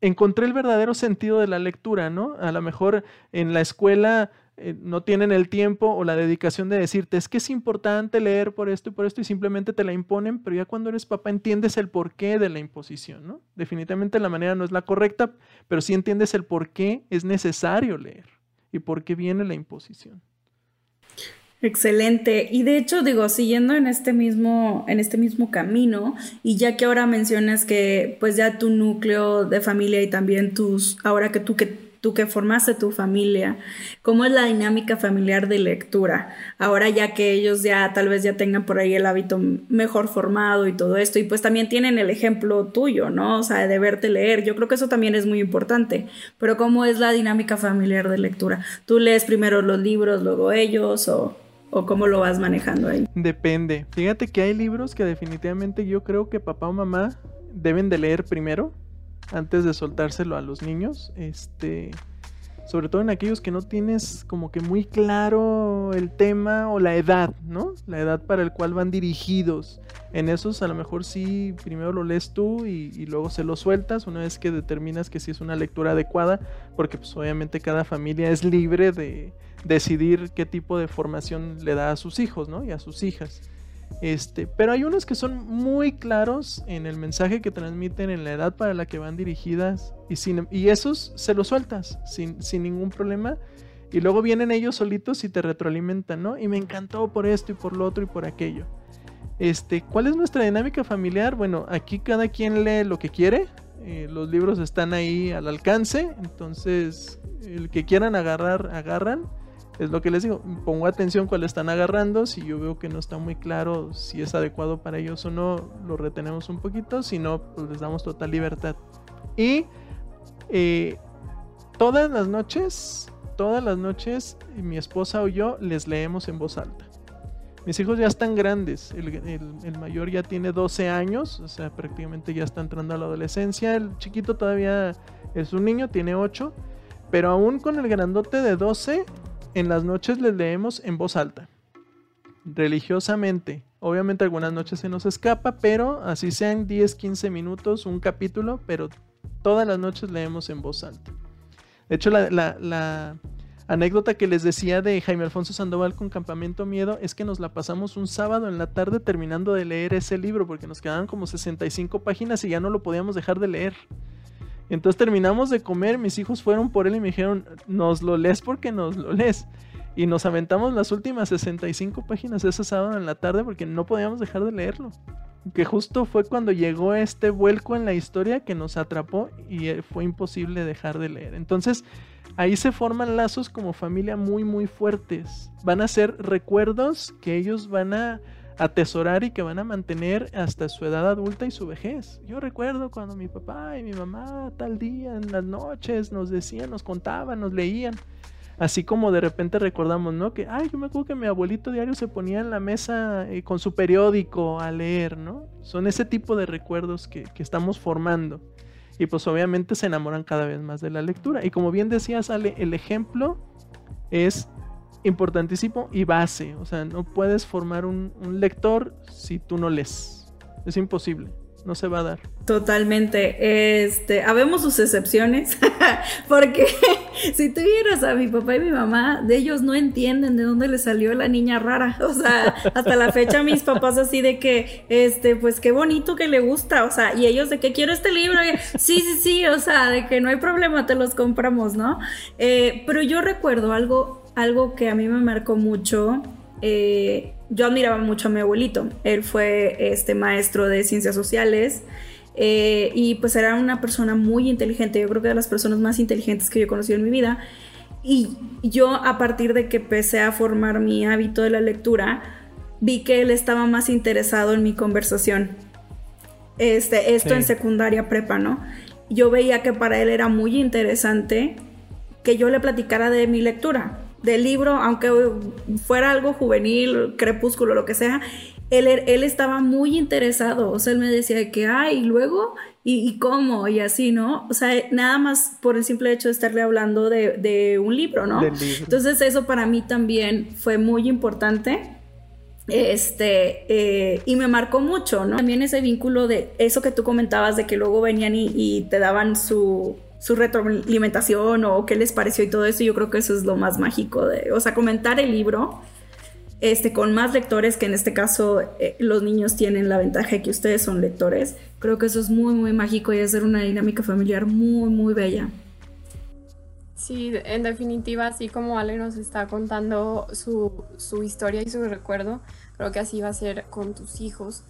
[SPEAKER 2] encontré el verdadero sentido de la lectura, ¿no? A lo mejor en la escuela eh, no tienen el tiempo o la dedicación de decirte, es que es importante leer por esto y por esto y simplemente te la imponen, pero ya cuando eres papá entiendes el porqué de la imposición, ¿no? Definitivamente la manera no es la correcta, pero sí entiendes el por qué es necesario leer y por qué viene la imposición.
[SPEAKER 1] Excelente. Y de hecho, digo, siguiendo en este mismo, en este mismo camino, y ya que ahora mencionas que pues ya tu núcleo de familia y también tus, ahora que tú que tú que formaste tu familia, cómo es la dinámica familiar de lectura, ahora ya que ellos ya tal vez ya tengan por ahí el hábito mejor formado y todo esto, y pues también tienen el ejemplo tuyo, ¿no? O sea, de verte leer, yo creo que eso también es muy importante, pero cómo es la dinámica familiar de lectura, tú lees primero los libros, luego ellos, o... ¿O cómo lo vas manejando ahí?
[SPEAKER 2] Depende. Fíjate que hay libros que definitivamente yo creo que papá o mamá deben de leer primero antes de soltárselo a los niños. Este, sobre todo en aquellos que no tienes como que muy claro el tema o la edad, ¿no? La edad para el cual van dirigidos. En esos a lo mejor sí, primero lo lees tú y, luego se lo sueltas una vez que determinas que sí es una lectura adecuada, porque pues obviamente cada familia es libre de decidir qué tipo de formación le da a sus hijos, ¿no? Y a sus hijas. Este, pero hay unos que son muy claros en el mensaje que transmiten, en la edad para la que van dirigidas, y, esos se los sueltas sin, ningún problema. Y luego vienen ellos solitos y te retroalimentan, ¿no? Y me encantó por esto y por lo otro y por aquello. Este, ¿cuál es nuestra dinámica familiar? Bueno, aquí cada quien lee lo que quiere. Eh, los libros están ahí al alcance. Entonces, el que quieran agarrar, agarran es lo que les digo, pongo atención cuál están agarrando, si yo veo que no está muy claro si es adecuado para ellos o no, lo retenemos un poquito, si no, pues les damos total libertad. Y eh, todas las noches, todas las noches, mi esposa o yo les leemos en voz alta. Mis hijos ya están grandes, el, el, mayor ya tiene 12 años, o sea, prácticamente ya está entrando a la adolescencia, el chiquito todavía es un niño, tiene 8, pero aún con el grandote de 12, en las noches les leemos en voz alta, religiosamente. Obviamente algunas noches se nos escapa, pero así sean 10, 15 minutos, un capítulo, pero todas las noches leemos en voz alta. De hecho, la, anécdota que les decía de Jaime Alfonso Sandoval con Campamento Miedo es que nos la pasamos un sábado en la tarde terminando de leer ese libro, porque nos quedaban como 65 páginas y ya no lo podíamos dejar de leer. Entonces terminamos de comer, mis hijos fueron por él y me dijeron, nos lo lees porque nos lo lees. Y nos aventamos las últimas 65 páginas ese sábado en la tarde porque no podíamos dejar de leerlo. Que justo fue cuando llegó este vuelco en la historia que nos atrapó y eh, fue imposible dejar de leer. Entonces ahí se forman lazos como familia muy muy fuertes. Van a ser recuerdos que ellos van a atesorar y que van a mantener hasta su edad adulta y su vejez. Yo recuerdo cuando mi papá y mi mamá tal día en las noches nos decían, nos contaban, nos leían. Así como de repente recordamos, ¿no? Que, ay, yo me acuerdo que mi abuelito diario se ponía en la mesa eh, con su periódico a leer, ¿no? Son ese tipo de recuerdos que, que estamos formando. Y pues obviamente se enamoran cada vez más de la lectura. Y como bien decía, sale el ejemplo es importantísimo y base. O sea, no puedes formar un, lector si tú no lees. Es imposible. No se va a dar.
[SPEAKER 1] Totalmente. Este, habemos sus excepciones, porque si tú vieras a mi papá y mi mamá, de ellos no entienden de dónde le salió la niña rara. O sea, hasta la fecha mis papás así de que, este, pues qué bonito que le gusta. O sea, y ellos de que quiero este libro. sí, sí, sí. O sea, de que no hay problema, te los compramos, ¿no? Eh, pero yo recuerdo algo algo que a mí me marcó mucho, eh, yo admiraba mucho a mi abuelito. Él fue este maestro de ciencias sociales eh, y pues era una persona muy inteligente. Yo creo que de las personas más inteligentes que yo he conocido en mi vida. Y yo a partir de que empecé a formar mi hábito de la lectura, vi que él estaba más interesado en mi conversación. Este, esto en secundaria prepa, ¿no? Yo veía que para él era muy interesante que yo le platicara de mi lectura del libro, aunque fuera algo juvenil, crepúsculo, lo que sea, él, él estaba muy interesado. O sea, él me decía que, ay, y luego, y, cómo, y así, ¿no? O sea, nada más por el simple hecho de estarle hablando de, un libro, ¿no? Entonces, eso para mí también fue muy importante. Este, eh, y me marcó mucho, ¿no? También ese vínculo de eso que tú comentabas, de que luego venían y te daban su, su retroalimentación o qué les pareció y todo eso, yo creo que eso es lo más mágico de, o sea, comentar el libro este, con más lectores, que en este caso eh, los niños tienen la ventaja de que ustedes son lectores, creo que eso es muy, muy mágico y hacer una dinámica familiar muy, muy bella.
[SPEAKER 3] Sí, en definitiva, así como Ale nos está contando su, su historia y su recuerdo, creo que así va a ser con tus hijos.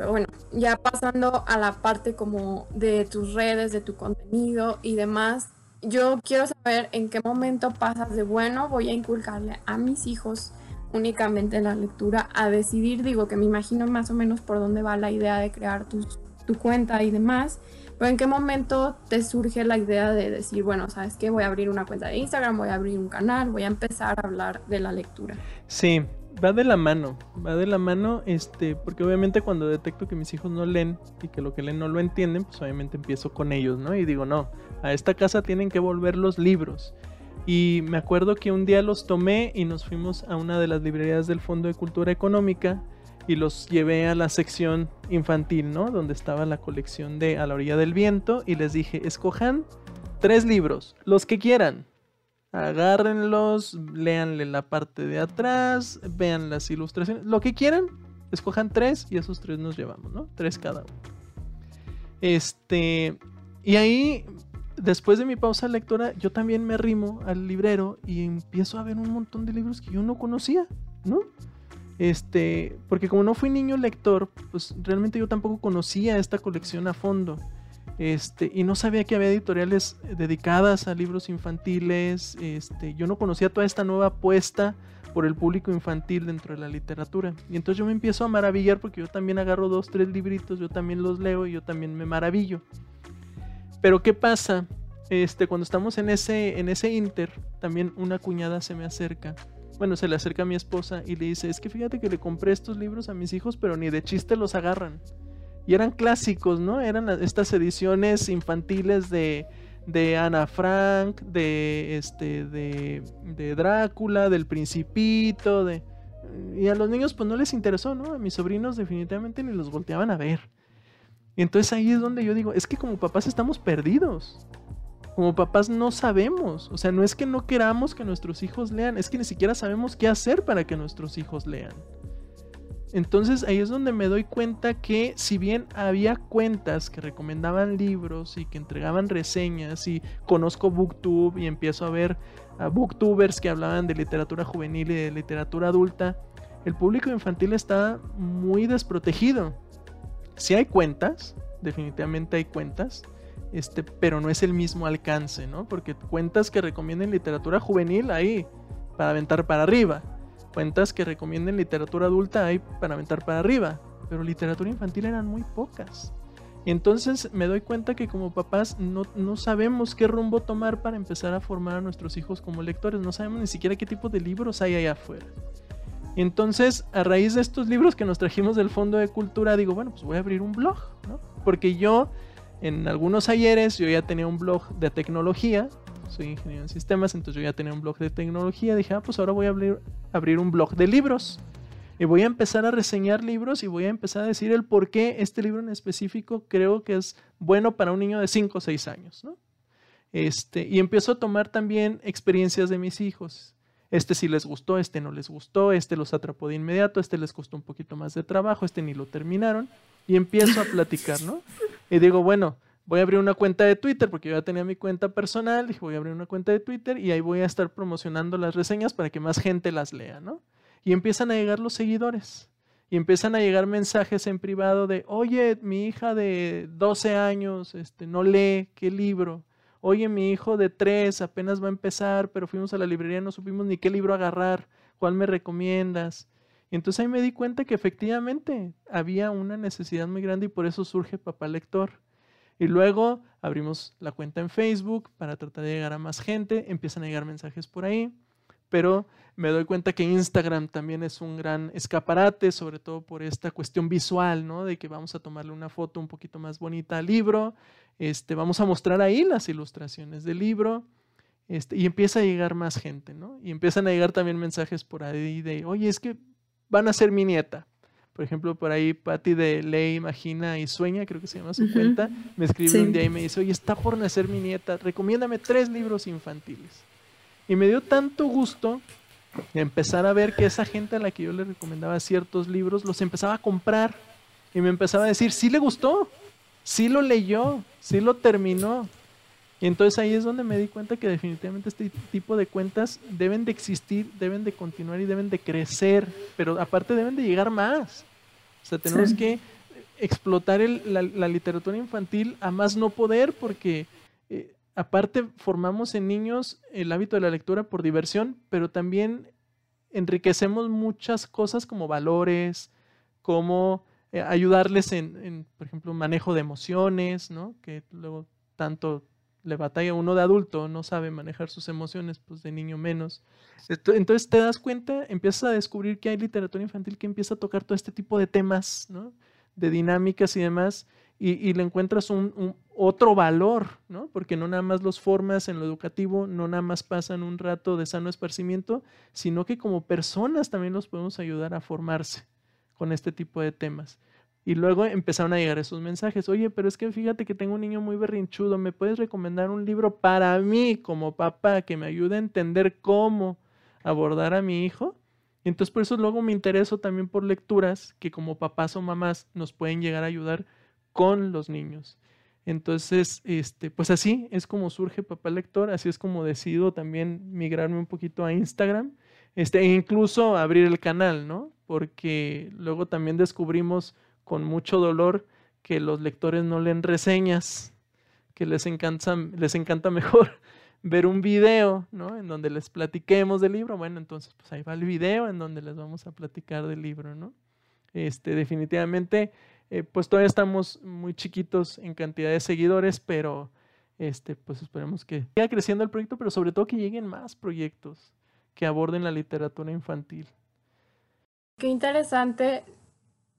[SPEAKER 3] Pero bueno, ya pasando a la parte como de tus redes, de tu contenido y demás, yo quiero saber en qué momento pasas de bueno, voy a inculcarle a mis hijos únicamente la lectura, a decidir, digo que me imagino más o menos por dónde va la idea de crear tu, cuenta y demás, pero ¿en qué momento te surge la idea de decir, bueno, sabes que voy a abrir una cuenta de Instagram, voy a abrir un canal, voy a empezar a hablar de la lectura?
[SPEAKER 2] Sí, va de la mano, va de la mano, este, porque obviamente cuando detecto que mis hijos no leen y que lo que leen no lo entienden, pues obviamente empiezo con ellos, ¿no? Y digo, no, a esta casa tienen que volver los libros. Y me acuerdo que un día los tomé y nos fuimos a una de las librerías del Fondo de Cultura Económica y los llevé a la sección infantil, ¿no? Donde estaba la colección de A la orilla del viento y les dije, escojan tres libros, los que quieran. Agárrenlos, léanle la parte de atrás, vean las ilustraciones, lo que quieran, escojan tres y esos tres nos llevamos, ¿no? Tres cada uno. Este, y ahí, después de mi pausa lectora, yo también me arrimo al librero y empiezo a ver un montón de libros que yo no conocía, ¿no? Este, porque como no fui niño lector, pues realmente yo tampoco conocía esta colección a fondo. Este, y no sabía que había editoriales dedicadas a libros infantiles. Este, yo no conocía toda esta nueva apuesta por el público infantil dentro de la literatura. Y entonces yo me empiezo a maravillar porque yo también agarro dos, tres libritos, yo también los leo y yo también me maravillo. Pero ¿qué pasa? Este, cuando estamos en ese, en ese inter, también una cuñada se me acerca bueno, se le acerca a mi esposa y le dice, es que fíjate que le compré estos libros a mis hijos, pero ni de chiste los agarran. Y eran clásicos, ¿no? Eran estas ediciones infantiles de, de Ana Frank, de, este, de, de Drácula, del Principito, de... Y a los niños pues no les interesó, ¿no? A mis sobrinos definitivamente ni los volteaban a ver. Y entonces ahí es donde yo digo, es que como papás estamos perdidos como papás no sabemos. O sea, no es que no queramos que nuestros hijos lean, es que ni siquiera sabemos qué hacer para que nuestros hijos lean. Entonces ahí es donde me doy cuenta que si bien había cuentas que recomendaban libros y que entregaban reseñas y conozco Booktube y empiezo a ver a booktubers que hablaban de literatura juvenil y de literatura adulta, el público infantil está muy desprotegido. Si hay cuentas, definitivamente hay cuentas, este, pero no es el mismo alcance, ¿no? Porque cuentas que recomienden literatura juvenil ahí para aventar para arriba. Cuentas que recomienden literatura adulta ahí para aventar para arriba. Pero literatura infantil eran muy pocas. Y entonces me doy cuenta que como papás no, no, sabemos qué rumbo tomar para empezar a formar a nuestros hijos como lectores. No sabemos ni siquiera qué tipo de libros hay allá afuera. Entonces, a raíz de estos libros que nos trajimos del Fondo de Cultura, digo, bueno, pues voy a abrir un blog, ¿no? Porque yo en algunos ayeres yo ya tenía un blog de tecnología, soy ingeniero en sistemas, entonces yo ya tenía un blog de tecnología, dije, ah, pues ahora voy a abrir, un blog de libros. Y voy a empezar a reseñar libros y voy a empezar a decir el por qué este libro en específico creo que es bueno para un niño de 5 o 6 años. ¿no? Este, y empiezo a tomar también experiencias de mis hijos. Este sí les gustó, este no les gustó, este los atrapó de inmediato, este les costó un poquito más de trabajo, este ni lo terminaron. Y empiezo a platicar, ¿no? Y digo, bueno, voy a abrir una cuenta de Twitter porque yo ya tenía mi cuenta personal. Dije, voy a abrir una cuenta de Twitter y ahí voy a estar promocionando las reseñas para que más gente las lea, ¿no? Y empiezan a llegar los seguidores. Y empiezan a llegar mensajes en privado de, oye, mi hija de 12 años este, no lee, ¿qué libro? Oye, mi hijo de 3 apenas va a empezar, pero fuimos a la librería, no supimos ni qué libro agarrar, ¿cuál me recomiendas? Y entonces ahí me di cuenta que efectivamente había una necesidad muy grande y por eso surge Papá Lector. Y luego abrimos la cuenta en Facebook para tratar de llegar a más gente, empiezan a llegar mensajes por ahí, pero me doy cuenta que Instagram también es un gran escaparate, sobre todo por esta cuestión visual, ¿no? De que vamos a tomarle una foto un poquito más bonita al libro, este, vamos a mostrar ahí las ilustraciones del libro. Este, y empieza a llegar más gente, ¿no? Y empiezan a llegar también mensajes por ahí de, oye, es que van a ser mi nieta. Por ejemplo, por ahí Patti de Ley, Imagina y Sueña, creo que se llama su cuenta, me escribe un día y me dice, oye, está por nacer mi nieta, recomiéndame tres libros infantiles. Y me dio tanto gusto empezar a ver que esa gente a la que yo le recomendaba ciertos libros los empezaba a comprar y me empezaba a decir, sí le gustó, sí lo leyó, sí lo terminó. Y entonces ahí es donde me di cuenta que definitivamente este tipo de cuentas deben de existir, deben de continuar y deben de crecer, pero aparte deben de llegar más. Sea, tenemos que explotar la, literatura infantil a más no poder porque eh, aparte formamos en niños el hábito de la lectura por diversión, pero también enriquecemos muchas cosas como valores, como eh, ayudarles en, en, por ejemplo, manejo de emociones, ¿no? Que luego tanto le batalla uno de adulto, no sabe manejar sus emociones, pues de niño menos. Entonces te das cuenta, empiezas a descubrir que hay literatura infantil que empieza a tocar todo este tipo de temas. De dinámicas y demás, y, le encuentras un, otro valor. Porque no nada más los formas en lo educativo, no nada más pasan un rato de sano esparcimiento, sino que como personas también los podemos ayudar a formarse con este tipo de temas. Y luego empezaron a llegar esos mensajes, oye, pero es que fíjate que tengo un niño muy berrinchudo, ¿me puedes recomendar un libro para mí como papá que me ayude a entender cómo abordar a mi hijo? Y entonces por eso luego me intereso también por lecturas que como papás o mamás nos pueden llegar a ayudar con los niños. Entonces, este, pues así es como surge Papá Lector, así es como decido también migrarme un poquito a Instagram, este, e incluso abrir el canal, ¿no? Porque luego también descubrimos con mucho dolor que los lectores no leen reseñas, que les encanta, les encanta mejor ver un video, ¿no? En donde les platiquemos del libro. Bueno, entonces pues ahí va el video en donde les vamos a platicar del libro, ¿no? Este, definitivamente, eh, pues todavía estamos muy chiquitos en cantidad de seguidores, pero este, pues esperemos que siga creciendo el proyecto, pero sobre todo que lleguen más proyectos que aborden la literatura infantil.
[SPEAKER 3] Qué interesante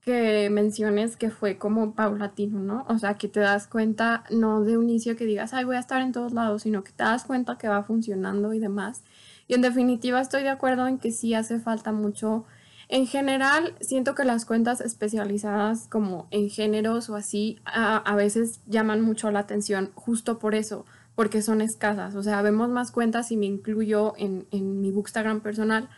[SPEAKER 3] que menciones que fue como paulatino, ¿no? O sea, que te das cuenta, no de un inicio que digas, ay, voy a estar en todos lados, sino que te das cuenta que va funcionando y demás. Y en definitiva estoy de acuerdo en que sí hace falta mucho. En general, siento que las cuentas especializadas como en géneros o así, a, veces llaman mucho la atención justo por eso, porque son escasas. O sea, vemos más cuentas y me incluyo en, en mi Bookstagram personal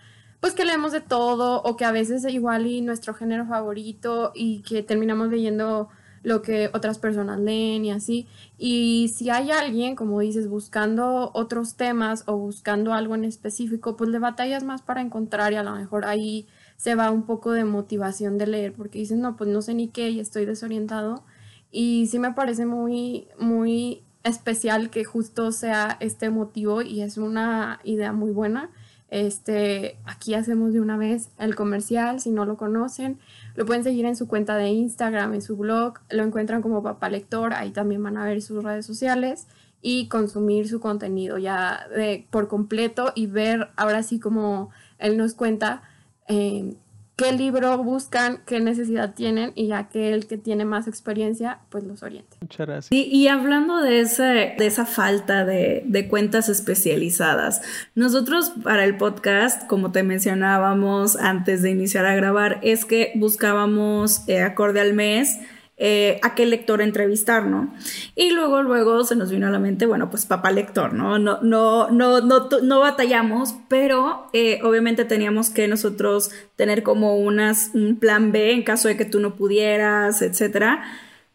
[SPEAKER 3] pues que leemos de todo o que a veces igual y nuestro género favorito y que terminamos leyendo lo que otras personas leen y así. Y si hay alguien, como dices, buscando otros temas o buscando algo en específico, pues le batallas más para encontrar y a lo mejor ahí se va un poco de motivación de leer porque dices, no, pues no sé ni qué y estoy desorientado. Y sí me parece muy, muy especial que justo sea este motivo y es una idea muy buena este, aquí hacemos de una vez el comercial, si no lo conocen, lo pueden seguir en su cuenta de Instagram, en su blog, lo encuentran como Papá Lector, ahí también van a ver sus redes sociales y consumir su contenido ya de, por completo y ver ahora sí como él nos cuenta eh, qué libro buscan, qué necesidad tienen y ya que el que tiene más experiencia, pues los oriente.
[SPEAKER 2] Muchas gracias.
[SPEAKER 1] Y, hablando de, ese, de esa falta de, de, cuentas especializadas, nosotros para el podcast, como te mencionábamos antes de iniciar a grabar, es que buscábamos eh, acorde al mes eh, a qué lector entrevistar, ¿no? Y luego, luego se nos vino a la mente, bueno, pues papá lector, ¿no? No, no, no, no, no batallamos, pero eh, obviamente teníamos que nosotros tener como unas, un plan B en caso de que tú no pudieras, etcétera.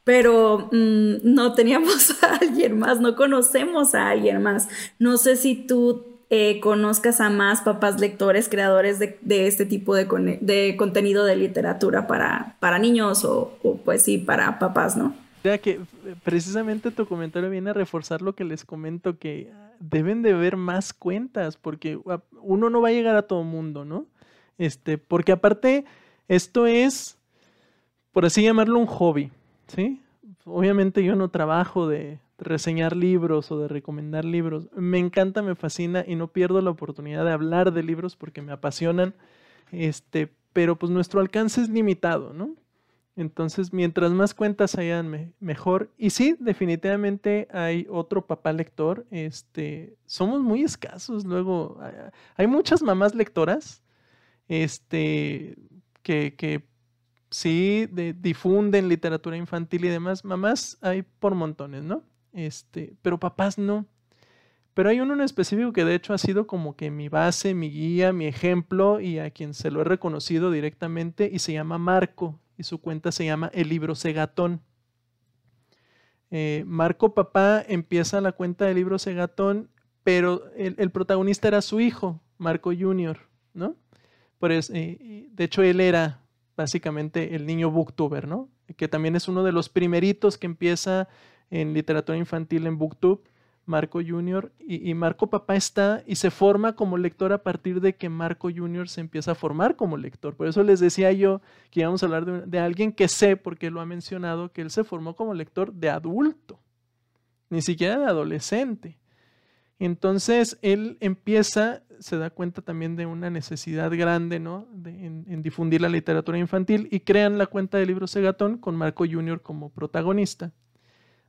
[SPEAKER 1] Pero mm, no teníamos a alguien más, no conocemos a alguien más. No sé si tú eh, conozcas a más papás lectores, creadores de, este tipo de, de, contenido de literatura para, para niños o, pues sí, para papás, ¿no?
[SPEAKER 2] Ya que eh, precisamente tu comentario viene a reforzar lo que les comento, que deben de ver más cuentas, porque uno no va a llegar a todo mundo, ¿no? Este, porque aparte, esto es, por así llamarlo, un hobby, ¿sí? Obviamente yo no trabajo de, reseñar libros o de recomendar libros. Me encanta, me fascina y no pierdo la oportunidad de hablar de libros porque me apasionan. Este, pero pues nuestro alcance es limitado, ¿no? Entonces, mientras más cuentas hayan, mejor. Y sí, definitivamente hay otro papá lector. Este, somos muy escasos. Luego, hay muchas mamás lectoras este, que, que sí difunden literatura infantil y demás. Mamás hay por montones, ¿no? Este, pero papás no. Pero hay uno en específico que de hecho ha sido como que mi base, mi guía, mi ejemplo y a quien se lo he reconocido directamente y se llama Marco y su cuenta se llama El Libro Segatón. Eh, Marco Papá empieza la cuenta de libros Segatón, pero el, protagonista era su hijo, Marco Junior, ¿no? Por eh, de hecho, él era básicamente el niño booktuber, ¿no? Que también es uno de los primeritos que empieza en literatura infantil en Booktube Marco Jr. Y, Marco Papá está y se forma como lector a partir de que Marco Jr. se empieza a formar como lector. Por eso les decía yo que íbamos a hablar de, de alguien que sé, porque lo ha mencionado, que él se formó como lector de adulto, ni siquiera de adolescente. Entonces él empieza, se da cuenta también de una necesidad grande ¿no? en, en, difundir la literatura infantil y crean la cuenta de libros Segatón con Marco Jr. como protagonista.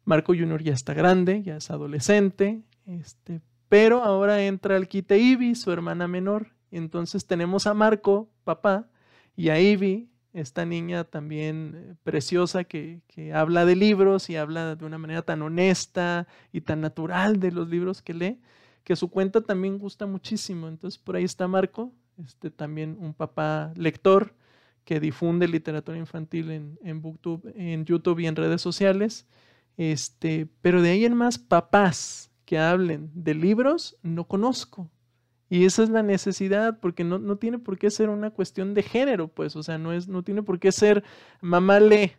[SPEAKER 2] Marco Junior ya está grande, ya es adolescente, este, pero ahora entra al quite Ivy, su hermana menor. entonces tenemos a Marco, papá, y a Ivy, esta niña también eh, preciosa que, que, habla de libros y habla de una manera tan honesta y tan natural de los libros que lee, que su cuenta también gusta muchísimo. Entonces por ahí está Marco, este, también un papá lector que difunde literatura infantil en, en, Booktube, en YouTube y en redes sociales. Este, pero de ahí en más, papás que hablen de libros, no conozco. Y esa es la necesidad, porque no, no, tiene por qué ser una cuestión de género, pues, o sea, no, es, no tiene por qué ser mamá lee,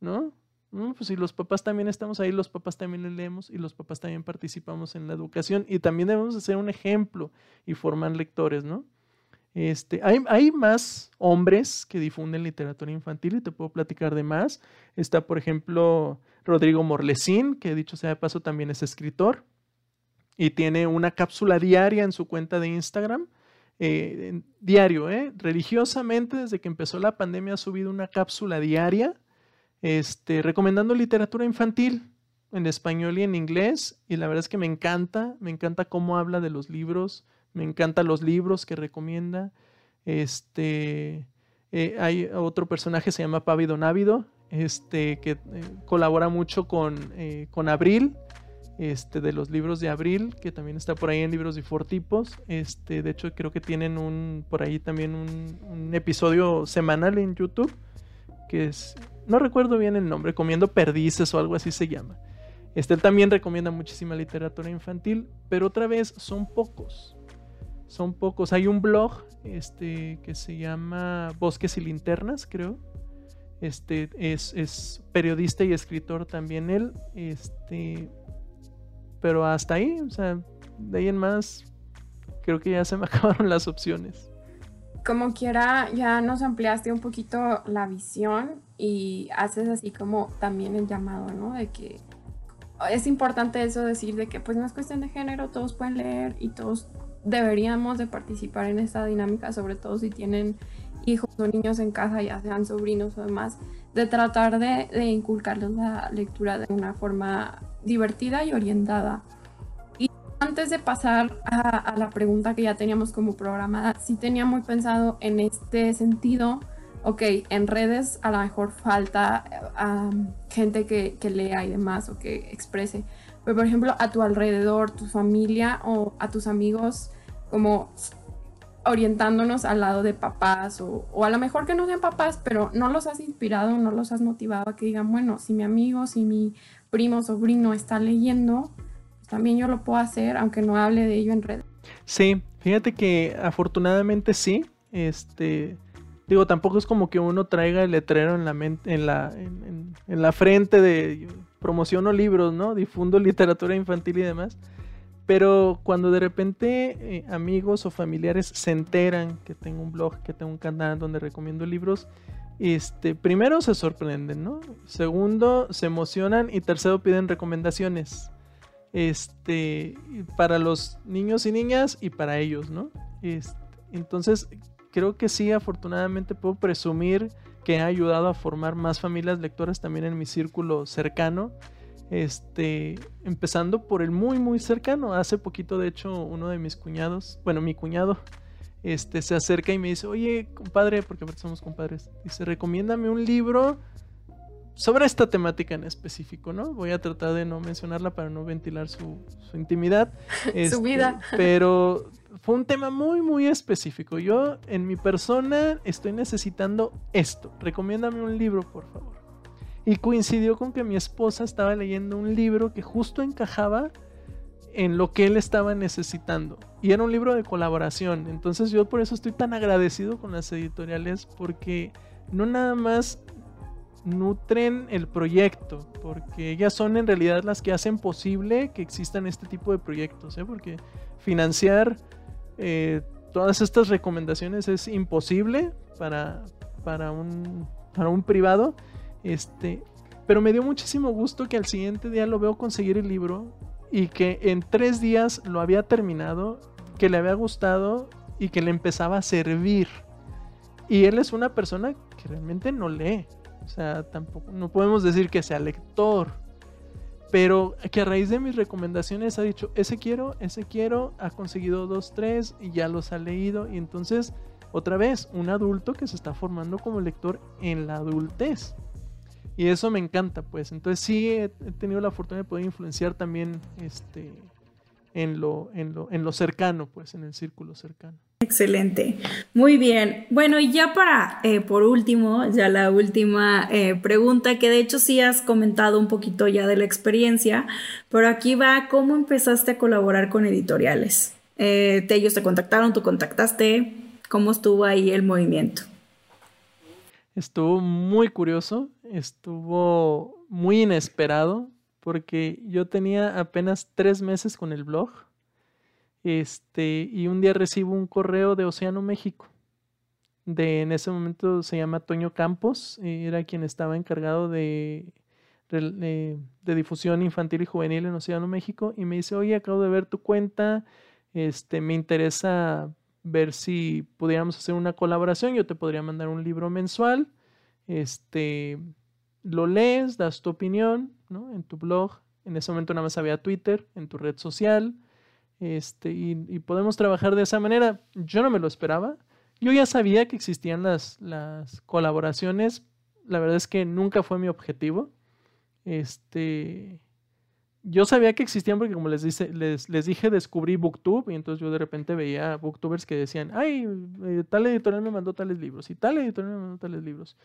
[SPEAKER 2] ¿no? Pues si los papás también estamos ahí, los papás también leemos y los papás también participamos en la educación y también debemos ser un ejemplo y formar lectores, ¿no? Este, hay, hay, más hombres que difunden literatura infantil y te puedo platicar de más. Está, por ejemplo, Rodrigo Morlesín, que dicho sea de paso también es escritor y tiene una cápsula diaria en su cuenta de Instagram. Eh, diario, ¿eh? religiosamente, desde que empezó la pandemia, ha subido una cápsula diaria este, recomendando literatura infantil en español y en inglés. Y la verdad es que me encanta, me encanta cómo habla de los libros, me encantan los libros que recomienda. Este, eh, hay otro personaje, se llama Pávido Návido, este, que eh, colabora mucho con, eh, con Abril, este, de los libros de Abril, que también está por ahí en libros de Fortipos. Este, de hecho, creo que tienen un, por ahí también un, un, episodio semanal en YouTube, que es, no recuerdo bien el nombre, Comiendo Perdices o algo así se llama. Este también recomienda muchísima literatura infantil, pero otra vez son pocos. Son pocos. Hay un blog este, que se llama Bosques y Linternas, creo este es, periodista y escritor también él. Este, pero hasta ahí, o sea, de ahí en más, creo que ya se me acabaron las opciones.
[SPEAKER 3] Como quiera, ya nos ampliaste un poquito la visión y haces así como también el llamado, ¿no? De que es importante eso decir de que pues no es cuestión de género, todos pueden leer y todos deberíamos de participar en esta dinámica, sobre todo si tienen hijos o niños en casa, ya sean sobrinos o demás, de tratar de, inculcarles la lectura de una forma divertida y orientada. Y antes de pasar a, la pregunta que ya teníamos como programada, sí tenía muy pensado en este sentido, ok, en redes a lo mejor falta gente que, que lea y demás o que exprese, pero por ejemplo a tu alrededor, tu familia o a tus amigos, como orientándonos al lado de papás o, a lo mejor que no sean papás, pero no los has inspirado, no los has motivado a que digan, bueno, si mi amigo, si mi primo, sobrino está leyendo, pues también yo lo puedo hacer, aunque no hable de ello en redes.
[SPEAKER 2] Sí, fíjate que afortunadamente sí, este, digo, tampoco es como que uno traiga el letrero en la mente, en la, en, en la frente de promociono libros, ¿no? Difundo literatura infantil y demás pero cuando de repente eh, amigos o familiares se enteran que tengo un blog, que tengo un canal donde recomiendo libros, este, primero se sorprenden, ¿no? Segundo, se emocionan y tercero piden recomendaciones. Este, para los niños y niñas y para ellos, ¿no? Este, entonces, creo que sí, afortunadamente puedo presumir que ha ayudado a formar más familias lectoras también en mi círculo cercano este, empezando por el muy, muy cercano. Hace poquito, de hecho, uno de mis cuñados, bueno, mi cuñado, este, se acerca y me dice, oye, compadre, porque somos compadres, dice, recomiéndame un libro sobre esta temática en específico, ¿no? Voy a tratar de no mencionarla para no ventilar su, intimidad.
[SPEAKER 3] su este, vida.
[SPEAKER 2] Pero fue un tema muy, muy específico. Yo, en mi persona, estoy necesitando esto. Recomiéndame un libro, por favor. Y coincidió con que mi esposa estaba leyendo un libro que justo encajaba en lo que él estaba necesitando. Y era un libro de colaboración. Entonces yo por eso estoy tan agradecido con las editoriales porque no nada más nutren el proyecto, porque ellas son en realidad las que hacen posible que existan este tipo de proyectos, ¿eh? porque financiar eh, todas estas recomendaciones es imposible para, para, un, para un privado. Este, pero me dio muchísimo gusto que al siguiente día lo veo conseguir el libro y que en tres días lo había terminado, que le había gustado y que le empezaba a servir. Y él es una persona que realmente no lee. O sea, tampoco, no podemos decir que sea lector. Pero que a raíz de mis recomendaciones ha dicho, ese quiero, ese quiero, ha conseguido dos, tres y ya los ha leído. Y entonces, otra vez, un adulto que se está formando como lector en la adultez. Y eso me encanta, pues. Entonces sí he, tenido la fortuna de poder influenciar también este, en, lo, en, lo, en lo cercano, pues, en el círculo cercano.
[SPEAKER 1] Excelente, muy bien. Bueno, y ya para, eh, por último, ya la última eh, pregunta, que de hecho sí has comentado un poquito ya de la experiencia, pero aquí va, ¿cómo empezaste a colaborar con editoriales? Eh, ¿Ellos te contactaron, tú contactaste? ¿Cómo estuvo ahí el movimiento?
[SPEAKER 2] Estuvo muy curioso, estuvo muy inesperado, porque yo tenía apenas tres meses con el blog este, y un día recibo un correo de Océano México. De, en ese momento se llama Toño Campos, era quien estaba encargado de, de, difusión infantil y juvenil en Océano México, y me dice, oye, acabo de ver tu cuenta, este, me interesa ver si pudiéramos hacer una colaboración, yo te podría mandar un libro mensual, este, lo lees, das tu opinión, ¿no? En tu blog, en ese momento nada más había Twitter, en tu red social, este, y, podemos trabajar de esa manera. Yo no me lo esperaba. Yo ya sabía que existían las, las colaboraciones. La verdad es que nunca fue mi objetivo. Este, yo sabía que existían porque como les, dice, les, les, dije, descubrí Booktube y entonces yo de repente veía Booktubers que decían, ay, eh, tal editorial me mandó tales libros y tal editorial me mandó tales libros.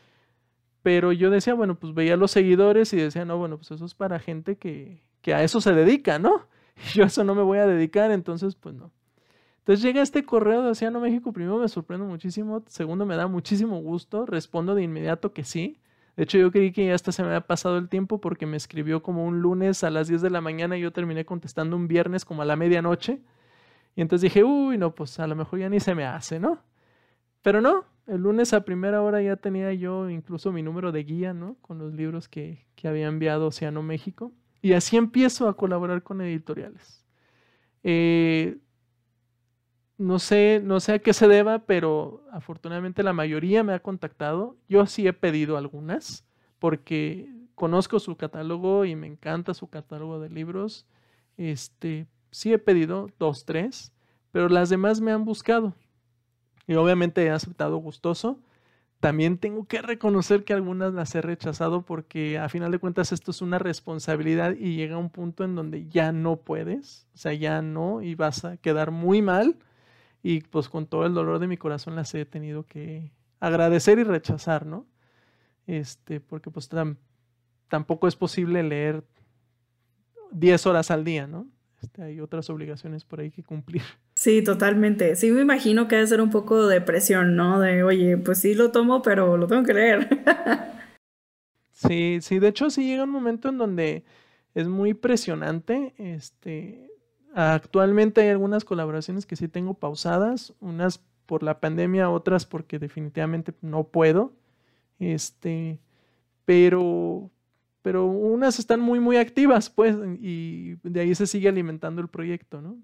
[SPEAKER 2] Pero yo decía, bueno, pues veía los seguidores y decía, no, bueno, pues eso es para gente que, que a eso se dedica, ¿no? yo eso no me voy a dedicar, entonces pues no. Entonces llega este correo de Océano México, primero me sorprendo muchísimo, segundo me da muchísimo gusto, respondo de inmediato que sí. De hecho yo creí que ya hasta se me había pasado el tiempo porque me escribió como un lunes a las 10 de la mañana y yo terminé contestando un viernes como a la medianoche. Y entonces dije, uy, no, pues a lo mejor ya ni se me hace, ¿no? Pero no, el lunes a primera hora ya tenía yo incluso mi número de guía, ¿no? Con los libros que, que había enviado Océano México. Y así empiezo a colaborar con editoriales. Eh, no sé, no sé a qué se deba, pero afortunadamente la mayoría me ha contactado. Yo sí he pedido algunas, porque conozco su catálogo y me encanta su catálogo de libros. Este, sí he pedido dos, tres, pero las demás me han buscado. Y obviamente he aceptado gustoso también tengo que reconocer que algunas las he rechazado porque a final de cuentas esto es una responsabilidad y llega un punto en donde ya no puedes, o sea, ya no y vas a quedar muy mal y pues con todo el dolor de mi corazón las he tenido que agradecer y rechazar, ¿no? Este, porque pues tampoco es posible leer 10 horas al día, ¿no? Este, hay otras obligaciones por ahí que cumplir.
[SPEAKER 1] Sí, totalmente. Sí, me imagino que debe ser un poco de presión, ¿no? De, oye, pues sí lo tomo, pero lo tengo que leer.
[SPEAKER 2] sí, sí, de hecho sí llega un momento en donde es muy presionante. Este, actualmente hay algunas colaboraciones que sí tengo pausadas, unas por la pandemia, otras porque definitivamente no puedo. Este, pero pero unas están muy, muy activas, pues, y de ahí se sigue alimentando el proyecto, ¿no?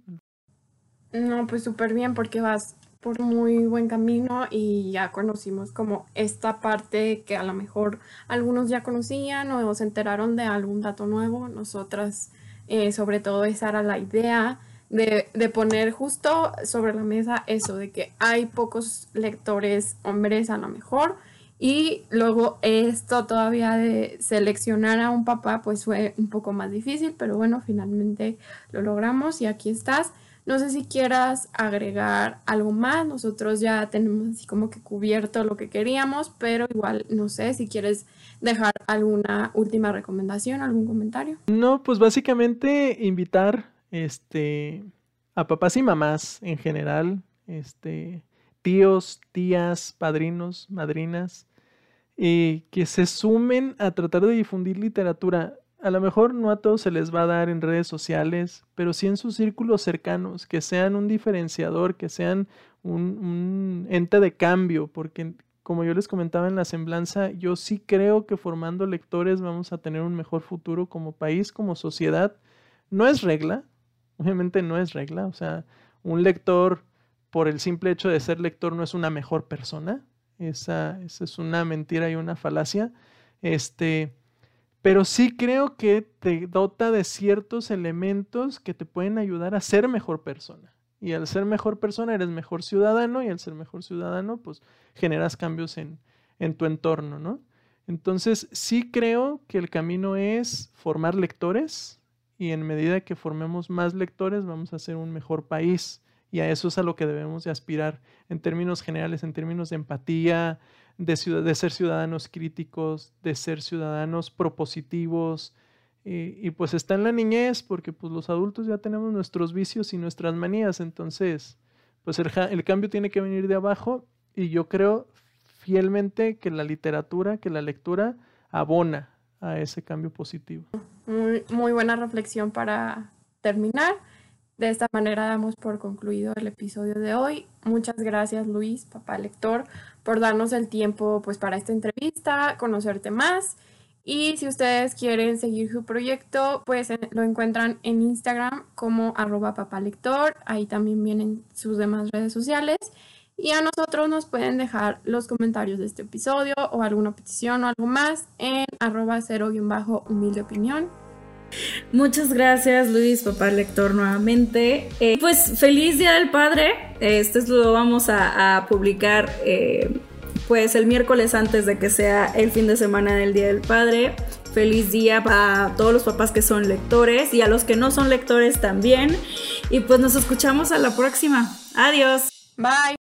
[SPEAKER 3] No, pues súper bien, porque vas por muy buen camino y ya conocimos como esta parte que a lo mejor algunos ya conocían o se enteraron de algún dato nuevo. Nosotras, eh, sobre todo, esa era la idea de, de, poner justo sobre la mesa eso, de que hay pocos lectores hombres a lo mejor y luego esto todavía de seleccionar a un papá pues fue un poco más difícil, pero bueno, finalmente lo logramos y aquí estás. No sé si quieras agregar algo más. Nosotros ya tenemos así como que cubierto lo que queríamos, pero igual no sé si quieres dejar alguna última recomendación, algún comentario.
[SPEAKER 2] No, pues básicamente invitar este a papás y mamás en general, este tíos, tías, padrinos, madrinas, y que se sumen a tratar de difundir literatura a lo mejor no a todos se les va a dar en redes sociales, pero sí en sus círculos cercanos, que sean un diferenciador, que sean un, ente de cambio, porque como yo les comentaba en la semblanza, yo sí creo que formando lectores vamos a tener un mejor futuro como país, como sociedad. No es regla, obviamente no es regla, o sea, un lector por el simple hecho de ser lector no es una mejor persona, esa, esa es una mentira y una falacia. Este, pero sí creo que te dota de ciertos elementos que te pueden ayudar a ser mejor persona. Y al ser mejor persona eres mejor ciudadano y al ser mejor ciudadano pues generas cambios en, en tu entorno, ¿no? Entonces sí creo que el camino es formar lectores y en medida que formemos más lectores vamos a ser un mejor país y a eso es a lo que debemos de aspirar en términos generales, en términos de empatía, de, de ser ciudadanos críticos, de ser ciudadanos propositivos. Y, pues está en la niñez, porque pues los adultos ya tenemos nuestros vicios y nuestras manías, entonces pues el, el cambio tiene que venir de abajo y yo creo fielmente que la literatura, que la lectura abona a ese cambio positivo.
[SPEAKER 3] Muy, muy buena reflexión para terminar. De esta manera damos por concluido el episodio de hoy. Muchas gracias Luis, papá lector, por darnos el tiempo pues para esta entrevista, conocerte más. Y si ustedes quieren seguir su proyecto, pues lo encuentran en Instagram como arroba papalector. Ahí también vienen sus demás redes sociales. Y a nosotros nos pueden dejar los comentarios de este episodio o alguna petición o algo más en arroba cero-humilde opinión.
[SPEAKER 1] Muchas gracias Luis, papá lector nuevamente. Eh, pues feliz Día del Padre. Este lo vamos a, publicar eh, pues el miércoles antes de que sea el fin de semana del Día del Padre. Feliz día para todos los papás que son lectores y a los que no son lectores también. Y pues nos escuchamos a la próxima. Adiós.
[SPEAKER 3] Bye.